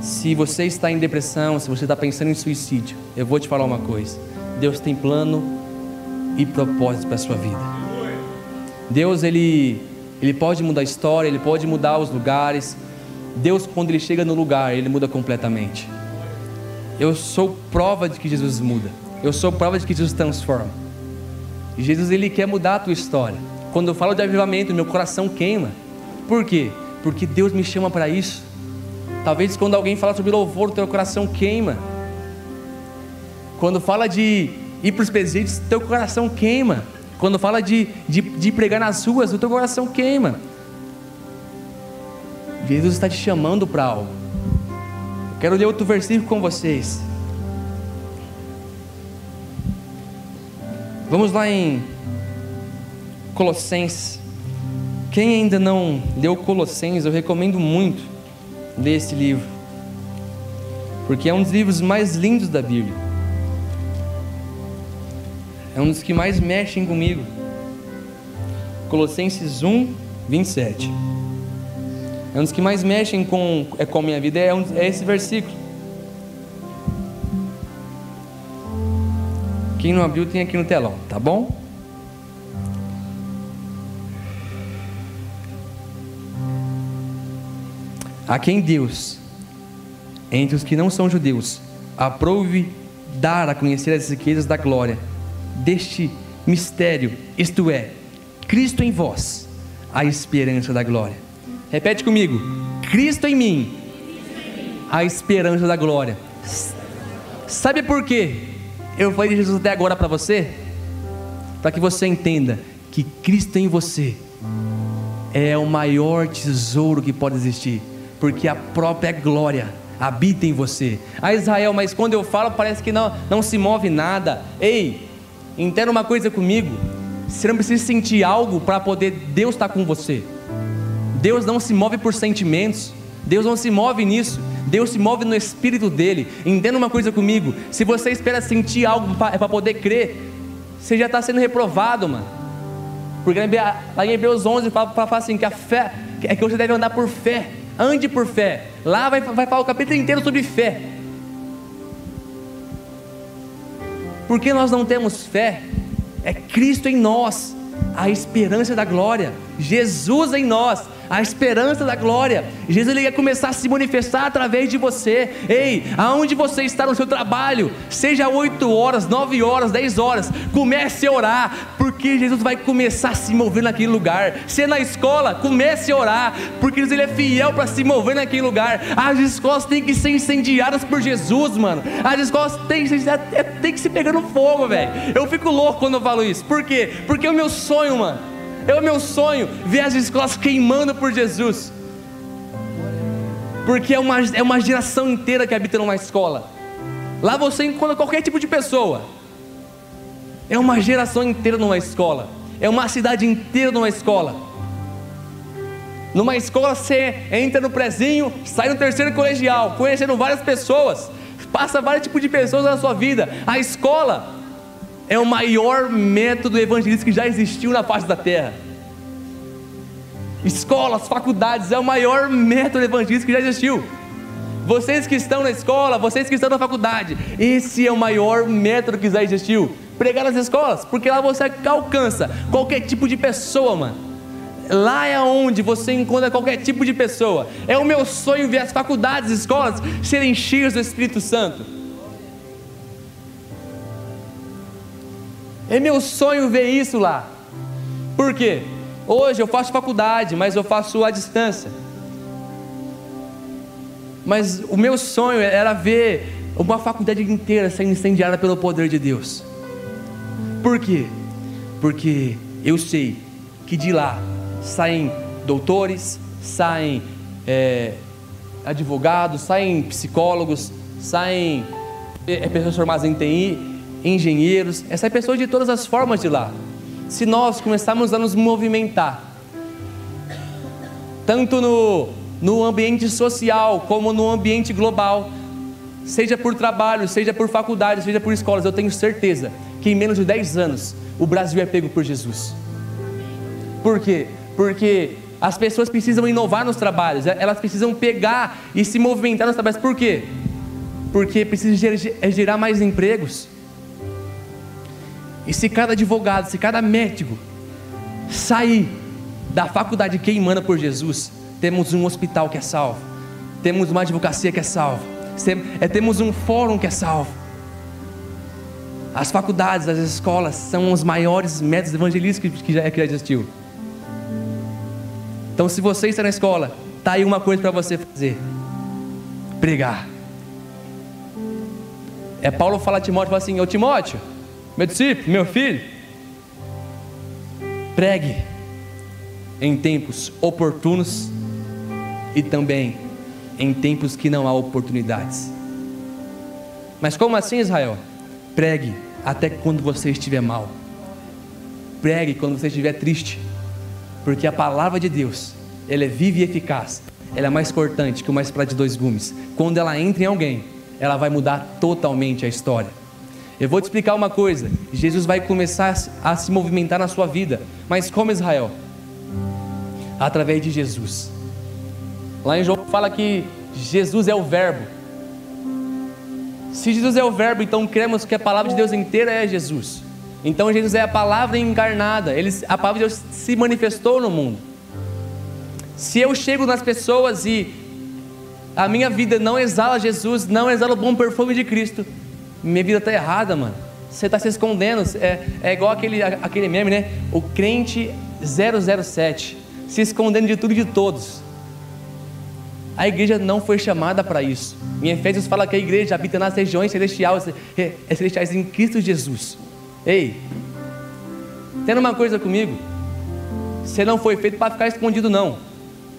se você está em depressão, se você está pensando em suicídio, eu vou te falar uma coisa: Deus tem plano e propósito para a sua vida. Deus, ele, ele pode mudar a história, ele pode mudar os lugares. Deus, quando ele chega no lugar, ele muda completamente. Eu sou prova de que Jesus muda. Eu sou prova de que Jesus transforma. E Jesus, ele quer mudar a tua história. Quando eu falo de avivamento, meu coração queima. Por quê? Porque Deus me chama para isso. Talvez quando alguém fala sobre louvor, o teu coração queima. Quando fala de ir para os presídios, teu coração queima. Quando fala de, de, de pregar nas ruas, o teu coração queima. Jesus está te chamando para algo. Eu quero ler outro versículo com vocês. Vamos lá em Colossenses. Quem ainda não leu Colossenses, eu recomendo muito ler esse livro, porque é um dos livros mais lindos da Bíblia, é um dos que mais mexem comigo. Colossenses 1, 27. É um dos que mais mexem com, é, com a minha vida, é, um, é esse versículo. Quem não abriu tem aqui no telão, tá bom? a quem Deus, entre os que não são judeus, aprove dar a conhecer as riquezas da glória deste mistério, isto é, Cristo em vós, a esperança da glória. Repete comigo: Cristo em mim, a esperança da glória. Sabe por quê? Eu falei de Jesus até agora para você, para que você entenda que Cristo em você é o maior tesouro que pode existir porque a própria glória habita em você. Ah, Israel, mas quando eu falo parece que não, não se move nada. Ei, entenda uma coisa comigo. Você não precisa sentir algo para poder Deus estar tá com você. Deus não se move por sentimentos. Deus não se move nisso. Deus se move no espírito dele. Entenda uma coisa comigo. Se você espera sentir algo para poder crer, você já está sendo reprovado, mano. Porque lá em Hebreus 11 fala, fala assim que a fé é que você deve andar por fé ande por fé. Lá vai, vai falar o capítulo inteiro sobre fé. Porque nós não temos fé? É Cristo em nós, a esperança da glória. Jesus em nós, a esperança da glória. Jesus ele quer começar a se manifestar através de você. Ei, aonde você está no seu trabalho, seja 8 horas, 9 horas, 10 horas, comece a orar, porque Jesus vai começar a se mover naquele lugar. Se é na escola, comece a orar, porque Jesus ele é fiel para se mover naquele lugar. As escolas têm que ser incendiadas por Jesus, mano. As escolas têm, têm que se pegar no fogo, velho. Eu fico louco quando eu falo isso. Por quê? Porque é o meu sonho, mano. É o meu sonho ver as escolas queimando por Jesus. Porque é uma, é uma geração inteira que habita numa escola. Lá você encontra qualquer tipo de pessoa. É uma geração inteira numa escola. É uma cidade inteira numa escola. Numa escola você entra no prezinho, sai no terceiro colegial, conhecendo várias pessoas, passa vários tipos de pessoas na sua vida. A escola é o maior método evangelístico que já existiu na face da terra. Escolas, faculdades, é o maior método evangelístico que já existiu. Vocês que estão na escola, vocês que estão na faculdade, esse é o maior método que já existiu. Pregar nas escolas, porque lá você alcança qualquer tipo de pessoa, mano. Lá é onde você encontra qualquer tipo de pessoa. É o meu sonho ver as faculdades, escolas serem cheias do Espírito Santo. É meu sonho ver isso lá. Por quê? Hoje eu faço faculdade, mas eu faço à distância. Mas o meu sonho era ver uma faculdade inteira sendo incendiada pelo poder de Deus. Por quê? Porque eu sei que de lá saem doutores, saem é, advogados, saem psicólogos, saem é, pessoas formadas em TI, engenheiros, essas pessoas de todas as formas de lá se nós começarmos a nos movimentar, tanto no, no ambiente social como no ambiente global, seja por trabalho, seja por faculdade, seja por escolas, eu tenho certeza que em menos de 10 anos o Brasil é pego por Jesus. Por quê? Porque as pessoas precisam inovar nos trabalhos, elas precisam pegar e se movimentar nos trabalhos. Por quê? Porque precisa gerar mais empregos. E se cada advogado, se cada médico sair da faculdade queimando por Jesus, temos um hospital que é salvo, temos uma advocacia que é salva, é, temos um fórum que é salvo. As faculdades, as escolas são os maiores métodos evangelísticos que já, que já existiu. Então, se você está na escola, tá aí uma coisa para você fazer: pregar. É Paulo fala a Timóteo, fala assim: Ô Timóteo, meu discípulo, meu filho, pregue em tempos oportunos e também em tempos que não há oportunidades. Mas como assim, Israel? Pregue até quando você estiver mal. Pregue quando você estiver triste. Porque a palavra de Deus, ela é viva e eficaz. Ela é mais cortante que uma espada de dois gumes. Quando ela entra em alguém, ela vai mudar totalmente a história. Eu vou te explicar uma coisa: Jesus vai começar a se movimentar na sua vida, mas como Israel? Através de Jesus. Lá em João fala que Jesus é o Verbo. Se Jesus é o Verbo, então cremos que a palavra de Deus inteira é Jesus. Então Jesus é a palavra encarnada. Ele, a palavra de Deus se manifestou no mundo. Se eu chego nas pessoas e a minha vida não exala Jesus, não exala o bom perfume de Cristo, minha vida está errada, mano. Você está se escondendo. É, é igual aquele, aquele meme, né? O crente 007, se escondendo de tudo e de todos. A igreja não foi chamada para isso. Em Efésios fala que a igreja habita nas regiões celestiais, celestiais em Cristo Jesus. Ei, tendo uma coisa comigo. Você não foi feito para ficar escondido, não.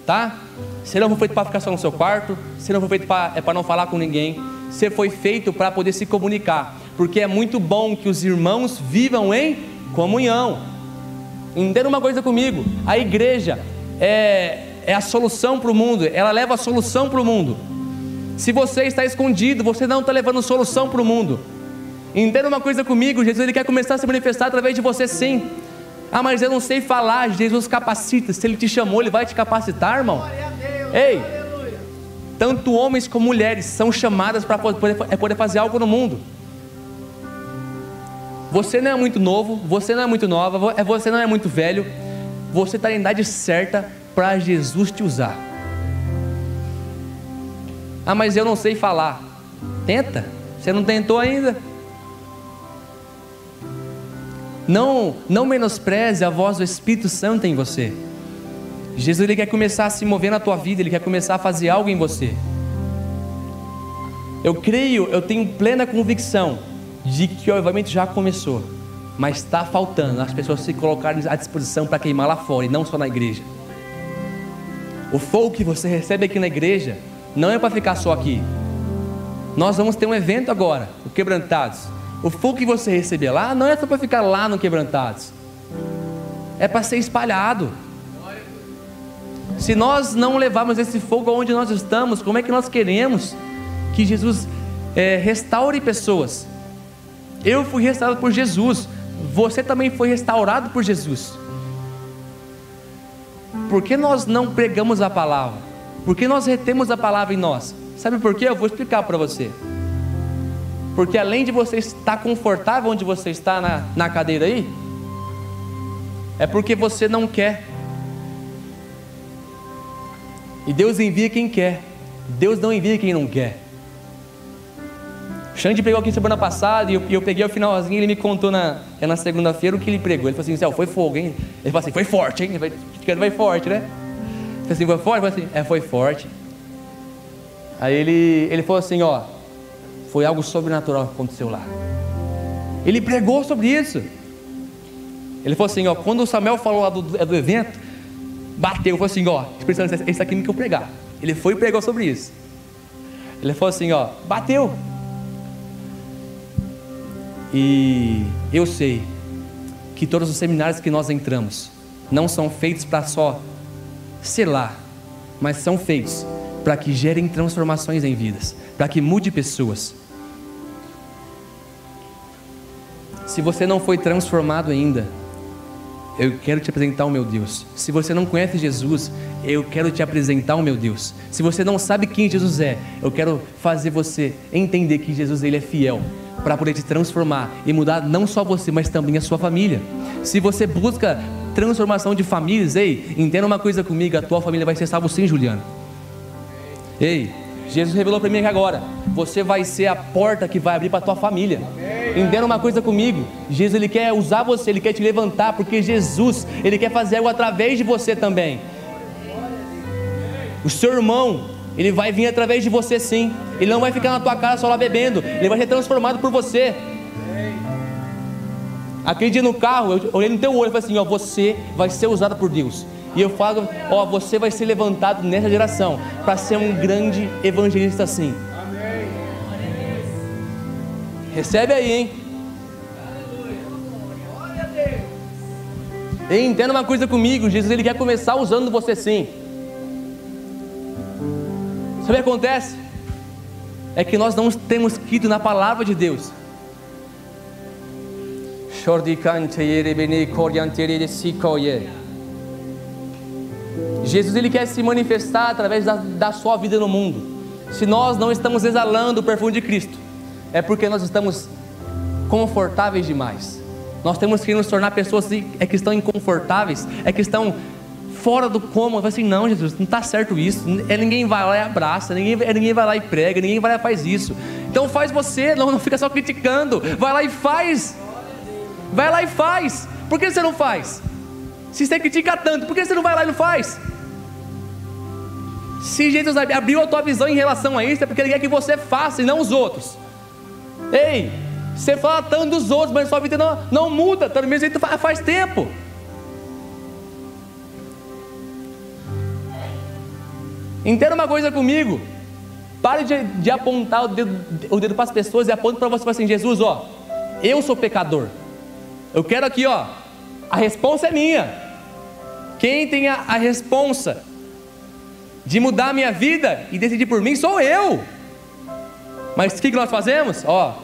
Tá? Você não foi feito para ficar só no seu quarto. Você não foi feito para, é para não falar com ninguém você foi feito para poder se comunicar, porque é muito bom que os irmãos vivam em comunhão. Entenda uma coisa comigo: a igreja é, é a solução para o mundo, ela leva a solução para o mundo. Se você está escondido, você não está levando solução para o mundo. Entenda uma coisa comigo: Jesus ele quer começar a se manifestar através de você, sim. Ah, mas eu não sei falar. Jesus capacita. Se Ele te chamou, Ele vai te capacitar, irmão. Ei, tanto homens como mulheres são chamadas para poder, é poder fazer algo no mundo. Você não é muito novo, você não é muito nova, é, você não é muito velho, você está na idade certa para Jesus te usar. Ah, mas eu não sei falar. Tenta, você não tentou ainda. Não, não menospreze a voz do Espírito Santo em você. Jesus ele quer começar a se mover na tua vida, ele quer começar a fazer algo em você. Eu creio, eu tenho plena convicção de que o já começou, mas está faltando as pessoas se colocarem à disposição para queimar lá fora e não só na igreja. O fogo que você recebe aqui na igreja não é para ficar só aqui. Nós vamos ter um evento agora, o Quebrantados. O fogo que você receber lá não é só para ficar lá no Quebrantados, é para ser espalhado. Se nós não levarmos esse fogo aonde nós estamos, como é que nós queremos que Jesus é, restaure pessoas. Eu fui restaurado por Jesus. Você também foi restaurado por Jesus. Por que nós não pregamos a palavra? Por que nós retemos a palavra em nós? Sabe por quê? Eu vou explicar para você. Porque além de você estar confortável onde você está na, na cadeira aí, é porque você não quer. E Deus envia quem quer. Deus não envia quem não quer. Xande pregou aqui semana passada e eu, eu peguei o finalzinho ele me contou na, é na segunda-feira o que ele pregou. Ele falou assim: Céu, foi fogo, hein? Ele falou assim: Foi forte, hein? Vai, vai forte, né? Eu falei assim: Foi forte? Eu assim: É, foi forte. Aí ele, ele falou assim: Ó, foi algo sobrenatural que aconteceu lá. Ele pregou sobre isso. Ele falou assim: Ó, quando o Samuel falou lá do, do evento, bateu, falou assim: Ó, esse aqui me que eu pregar. Ele foi e pregou sobre isso. Ele falou assim: Ó, bateu. E eu sei que todos os seminários que nós entramos não são feitos para só selar, mas são feitos para que gerem transformações em vidas, para que mude pessoas. Se você não foi transformado ainda, eu quero te apresentar o meu Deus. Se você não conhece Jesus, eu quero te apresentar o meu Deus. Se você não sabe quem Jesus é, eu quero fazer você entender que Jesus ele é fiel para poder te transformar e mudar não só você, mas também a sua família. Se você busca transformação de famílias, ei, entenda uma coisa comigo, a tua família vai ser salva sim, Juliano. Ei, Jesus revelou para mim que agora você vai ser a porta que vai abrir para a tua família. Entenda uma coisa comigo, Jesus ele quer usar você, ele quer te levantar, porque Jesus ele quer fazer algo através de você também. O seu irmão, ele vai vir através de você sim. Ele não vai ficar na tua casa só lá bebendo. Ele vai ser transformado por você. Aquele dia no carro, eu olhei no teu olho e falei assim: ó, você vai ser usado por Deus. E eu falo, ó, você vai ser levantado nessa geração para ser um grande evangelista assim. Recebe aí, hein? E entenda uma coisa comigo, Jesus ele quer começar usando você sim. Sabe o que acontece? É que nós não temos crido na palavra de Deus. Jesus ele quer se manifestar através da, da sua vida no mundo. Se nós não estamos exalando o perfume de Cristo, é porque nós estamos confortáveis demais. Nós temos que nos tornar pessoas é que estão inconfortáveis, é que estão fora do cômodo, assim, não, Jesus, não está certo isso. É, ninguém vai lá e abraça, ninguém, é, ninguém vai lá e prega, ninguém vai lá e faz isso. Então faz você, não, não fica só criticando. Vai lá e faz. Vai lá e faz. Por que você não faz? Se você critica tanto, por que você não vai lá e não faz? Se Jesus abriu a tua visão em relação a isso, é porque ele quer que você faça e não os outros. Ei, você fala tanto dos outros, mas sua vida não, não muda, tá do mesmo jeito faz tempo. Entenda uma coisa comigo. Pare de, de apontar o dedo, o dedo para as pessoas e aponte para você assim: Jesus, ó, eu sou pecador. Eu quero aqui, ó, a responsa é minha. Quem tem a, a de mudar a minha vida e decidir por mim sou eu. Mas o que, que nós fazemos? Ó,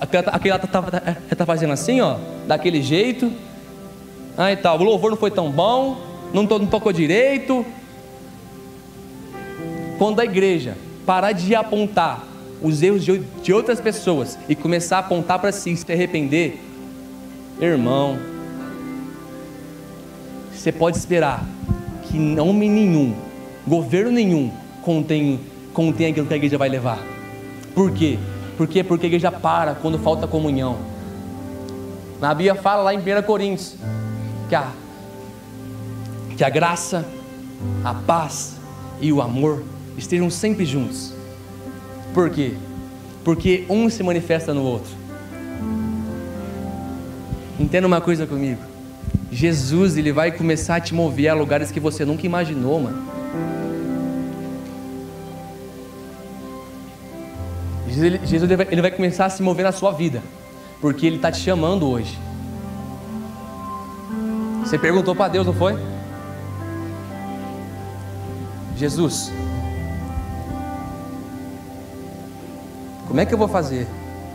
aquele lá está tá, tá, tá fazendo assim, ó, daquele jeito. Ah, e tal, o louvor não foi tão bom, não, não tocou direito, quando a igreja parar de apontar os erros de, de outras pessoas e começar a apontar para si e se arrepender, irmão, você pode esperar que homem nenhum, governo nenhum, contém, contém aquilo que a igreja vai levar. Por quê? Porque, porque a igreja para quando falta comunhão. Na Bíblia fala lá em 1 Coríntios que a, que a graça, a paz e o amor estejam sempre juntos. Por quê? Porque um se manifesta no outro. Entenda uma coisa comigo. Jesus, ele vai começar a te mover a lugares que você nunca imaginou, mano. Jesus, ele, vai começar a se mover na sua vida, porque ele está te chamando hoje. Você perguntou para Deus, não foi? Jesus, Como é que eu vou fazer?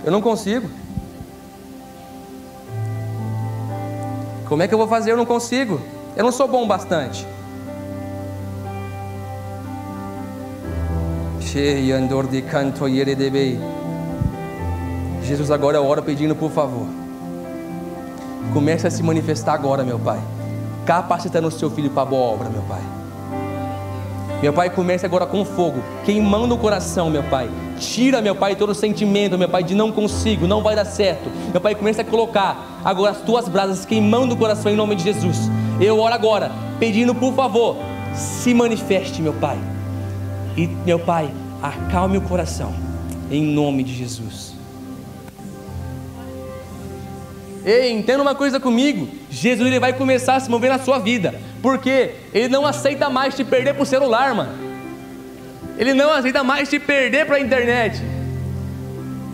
Eu não consigo. Como é que eu vou fazer? Eu não consigo. Eu não sou bom bastante. Jesus, agora oro pedindo por favor. Comece a se manifestar agora, meu Pai. Capacitando o seu filho para a boa obra, meu Pai. Meu Pai, comece agora com fogo, queimando o coração, meu Pai. Tira, meu Pai, todo o sentimento, meu Pai, de não consigo, não vai dar certo. Meu Pai, comece a colocar agora as tuas brasas queimando o coração em nome de Jesus. Eu oro agora, pedindo por favor, se manifeste, meu Pai. E, meu Pai, acalme o coração, em nome de Jesus. Ei, entenda uma coisa comigo: Jesus ele vai começar a se mover na sua vida, porque ele não aceita mais te perder para o celular, mano. Ele não aceita mais te perder para a internet.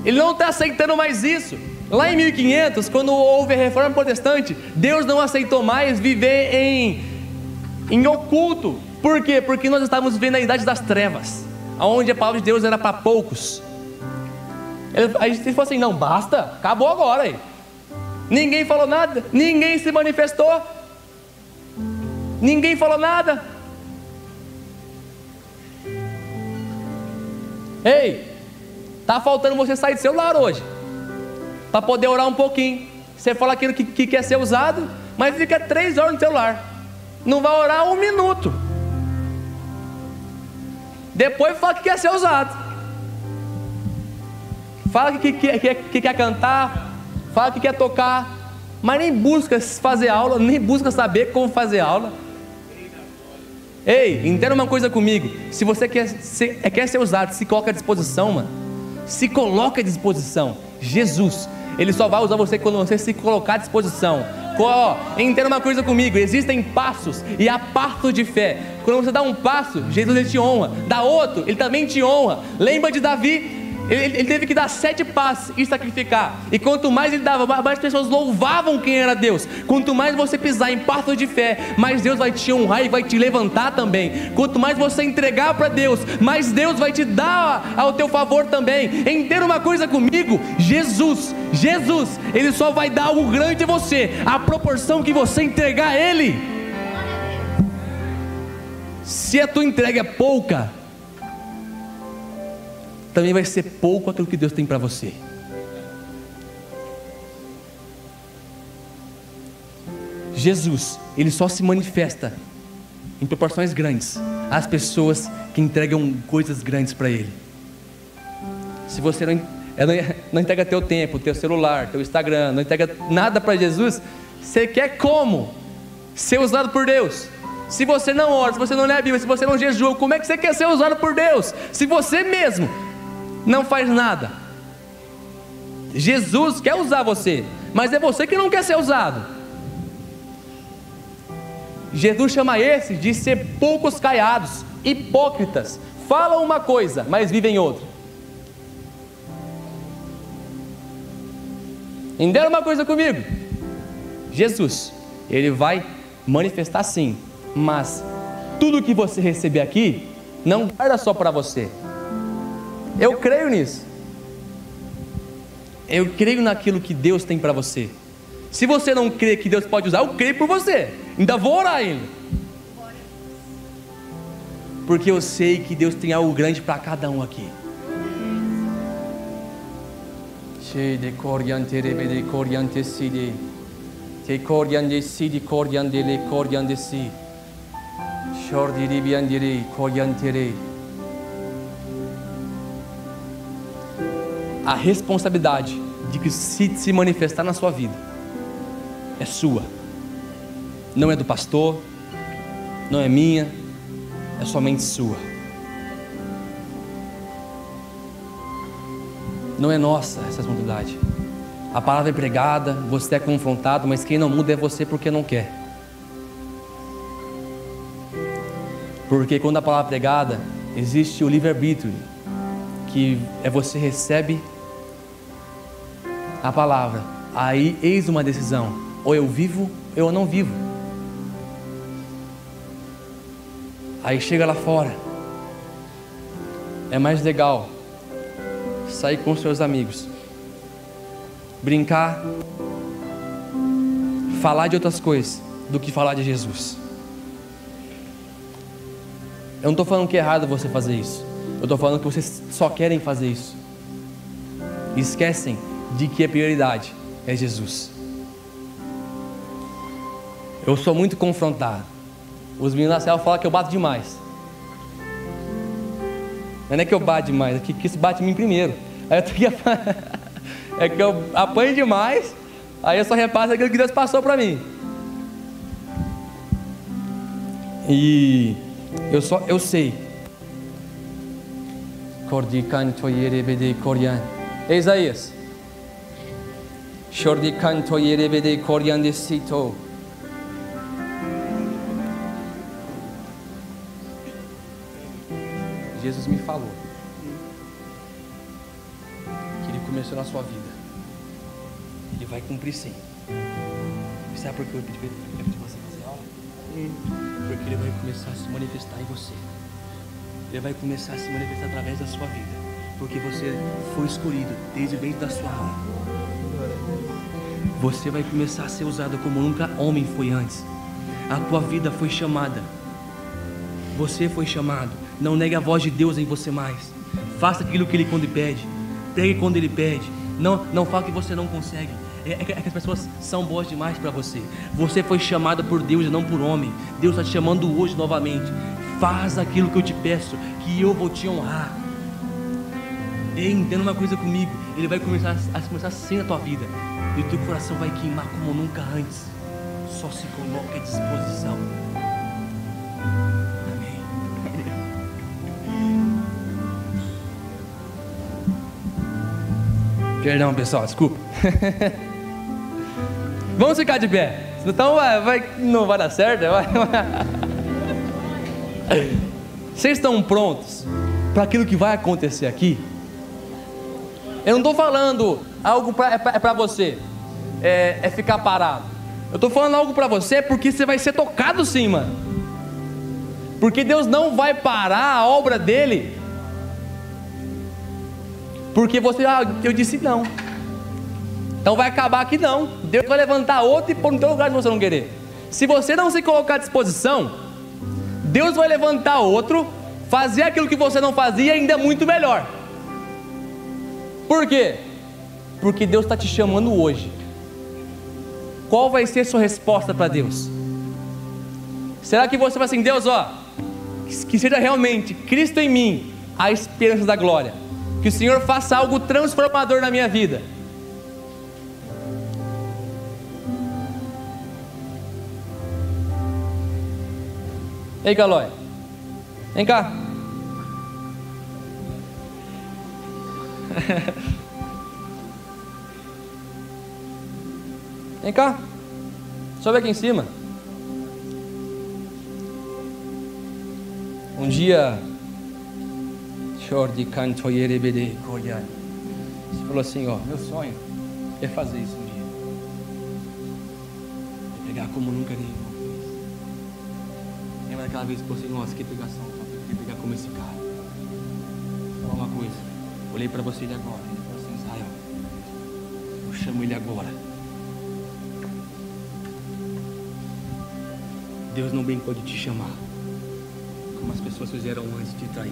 Ele não está aceitando mais isso. Lá em 1500, quando houve a reforma protestante, Deus não aceitou mais viver em, em oculto. Por quê? Porque nós estávamos vivendo a idade das trevas, onde a palavra de Deus era para poucos. A gente falou assim: não, basta, acabou agora aí. Ninguém falou nada, ninguém se manifestou, ninguém falou nada. Ei, tá faltando você sair do celular hoje, para poder orar um pouquinho. Você fala aquilo que, que quer ser usado, mas fica três horas no celular, não vai orar um minuto. Depois fala que quer ser usado. Fala que, que, que, que quer cantar, fala que quer tocar, mas nem busca fazer aula, nem busca saber como fazer aula. Ei, entenda uma coisa comigo. Se você quer ser, é, quer ser usado, se coloca à disposição, mano. Se coloca à disposição. Jesus, Ele só vai usar você quando você se colocar à disposição. Ó, entenda uma coisa comigo: existem passos e há partos de fé. Quando você dá um passo, Jesus te honra. Dá outro, ele também te honra. Lembra de Davi? Ele, ele, teve que dar sete passos e sacrificar. E quanto mais ele dava, mais pessoas louvavam quem era Deus. Quanto mais você pisar em partos de fé, mais Deus vai te honrar e vai te levantar também. Quanto mais você entregar para Deus, mais Deus vai te dar ao teu favor também. Entenda uma coisa comigo: Jesus, Jesus, Ele só vai dar algo grande a você, a proporção que você entregar a Ele. Se a tua entrega é pouca, também vai ser pouco aquilo que Deus tem para você. Jesus, ele só se manifesta em proporções grandes às pessoas que entregam coisas grandes para Ele. Se você não, não entrega teu tempo, teu celular, teu Instagram, não entrega nada para Jesus, você quer como ser usado por Deus? Se você não ora, se você não lê a Bíblia, se você não jejua, como é que você quer ser usado por Deus? Se você mesmo não faz nada. Jesus quer usar você, mas é você que não quer ser usado. Jesus chama esses de sepulcros caiados, hipócritas. Falam uma coisa, mas vivem outra. Entenderam uma coisa comigo? Jesus, ele vai manifestar sim, mas tudo que você receber aqui, não guarda só para você, eu creio nisso. Eu creio naquilo que Deus tem para você. Se você não crê que Deus pode usar, eu creio por você. Ainda vou orar ainda. Porque eu sei que Deus tem algo grande para cada um aqui. de coriante de coriante sidi. Te coriante sidi coriante le coriante si. Shordi ribiandire coriante a responsabilidade de que se, se manifestar na sua vida é sua, não é do pastor, não é minha, é somente sua. Não é nossa essa responsabilidade. A palavra é pregada, você é confrontado, mas quem não muda é você porque não quer. Porque quando a palavra é pregada, existe o livre-arbítrio, que é você recebe a palavra. Aí eis uma decisão: ou eu vivo, ou eu não vivo. Aí chega lá fora. É mais legal sair com seus amigos, brincar, falar de outras coisas do que falar de Jesus. Eu não estou falando que é errado você fazer isso. Eu estou falando que vocês só querem fazer isso. E esquecem de que a prioridade é Jesus. Eu sou muito confrontado. Os meninos da cela falam que eu bato demais. Não é que eu bato demais, é que, isso bate em mim primeiro. Aí eu tenho [LAUGHS] que é que eu apanho demais, aí eu só repasso aquilo que Deus passou para mim. E eu só eu sei. Corian. Isaías. Shordicanto yerebede corian decito. Jesus me falou que Ele começou na sua vida. Ele vai cumprir sim. Sabe por que eu pedi para você fazer aula? Porque Ele vai começar a se manifestar em você. Ele vai começar a se manifestar através da sua vida. Porque você foi escolhido desde o ventre da sua mãe. Você vai começar a ser usado como nunca homem foi antes. A tua vida foi chamada. Você foi chamado não negue a voz de Deus em você mais. Faça aquilo que Ele quando pede. Pregue quando Ele pede. Não, não fale que você não consegue. É, é, que as pessoas são boas demais para você. Você foi chamada por Deus e não por homem. Deus está te chamando hoje novamente. Faz aquilo que eu te peço, que eu vou te honrar. Ei, entenda uma coisa comigo. Ele vai começar a começar assim na tua vida. E o teu coração vai queimar como nunca antes. Só se coloque à disposição. Perdão, pessoal, desculpa. [LAUGHS] Vamos ficar de pé. Então vai, vai, não vai dar certo. Vai, vai. Vocês estão prontos para aquilo que vai acontecer aqui? Eu não estou falando algo é para é você, é, é ficar parado. Eu estou falando algo para você porque você vai ser tocado sim, mano. Porque Deus não vai parar a obra dele porque você, ah, eu disse não. Então vai acabar aqui não. Deus vai levantar outro e pôr no teu lugar se você não querer. Se você não se colocar à disposição, Deus vai levantar outro, fazer aquilo que você não fazia ainda muito melhor. Por quê? Porque Deus está te chamando hoje. Qual vai ser sua resposta para Deus? Será que você vai assim, Deus, ó, que seja realmente Cristo em mim, a esperança da glória. Que o Senhor faça algo transformador na minha vida. Ei, Calói. Vem cá. [LAUGHS] Vem cá. Sobe aqui em cima. Um dia você falou assim, ó, meu sonho é fazer isso um dia. É pegar como nunca ninguém fez. Lembra daquela vez que você, nossa, que pegação, pegar como esse cara. Falar uma coisa. Olhei para você ele agora. Ele falou assim, Israel, eu chamo ele agora. Deus não bem pode te chamar, como as pessoas fizeram antes de trair.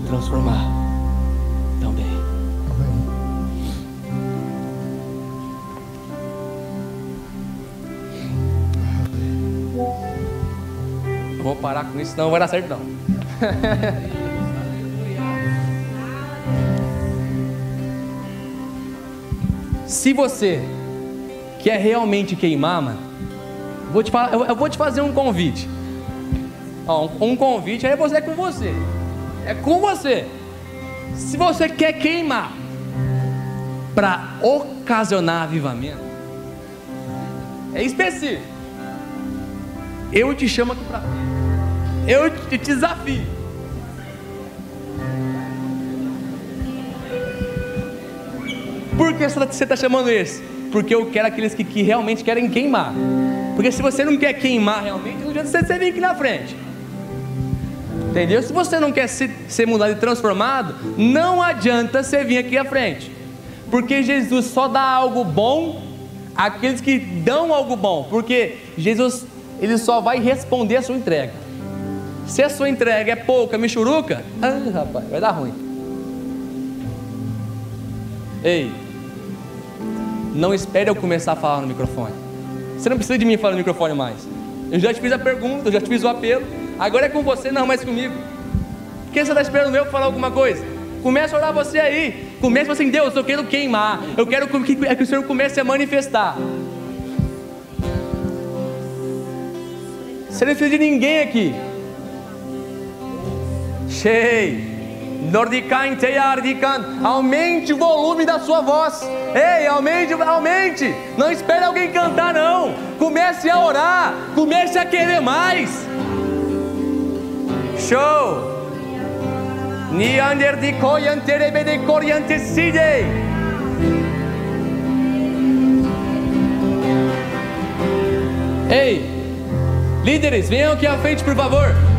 transformar também. Amém. Eu vou parar com isso, não vai dar certo não. [LAUGHS] Se você quer realmente queimar, mano, vou te falar, eu, eu vou te fazer um convite. Ó, um, um convite é você com você. É com você. Se você quer queimar para ocasionar avivamento, é específico. Eu te chamo aqui para Eu te desafio. Por que você está chamando esse? Porque eu quero aqueles que, que, realmente querem queimar. Porque se você não quer queimar realmente, não adianta você vir aqui na frente. Entendeu? Se você não quer ser, ser mudado e transformado, não adianta você vir aqui à frente. Porque Jesus só dá algo bom àqueles que dão algo bom. Porque Jesus, ele só vai responder a sua entrega. Se a sua entrega é pouca, michuruca, ah, rapaz, vai dar ruim. Ei, não espere eu começar a falar no microfone. Você não precisa de mim falar no microfone mais. Eu já te fiz a pergunta, eu já te fiz o apelo. Agora é com você, não mais comigo. Por que você está esperando eu falar alguma coisa? Comece a orar você aí. Comece assim, Deus, eu quero queimar. Eu quero que, que o Senhor comece a manifestar. Você não precisa de ninguém aqui. Cheio. Aumente o volume da sua voz. Ei, aumente, aumente. Não espere alguém cantar, não. Comece a orar. Comece a querer mais. Show. Niander de coyanterebe de coriantecide. Ei, líderes, venham aqui à frente, por favor.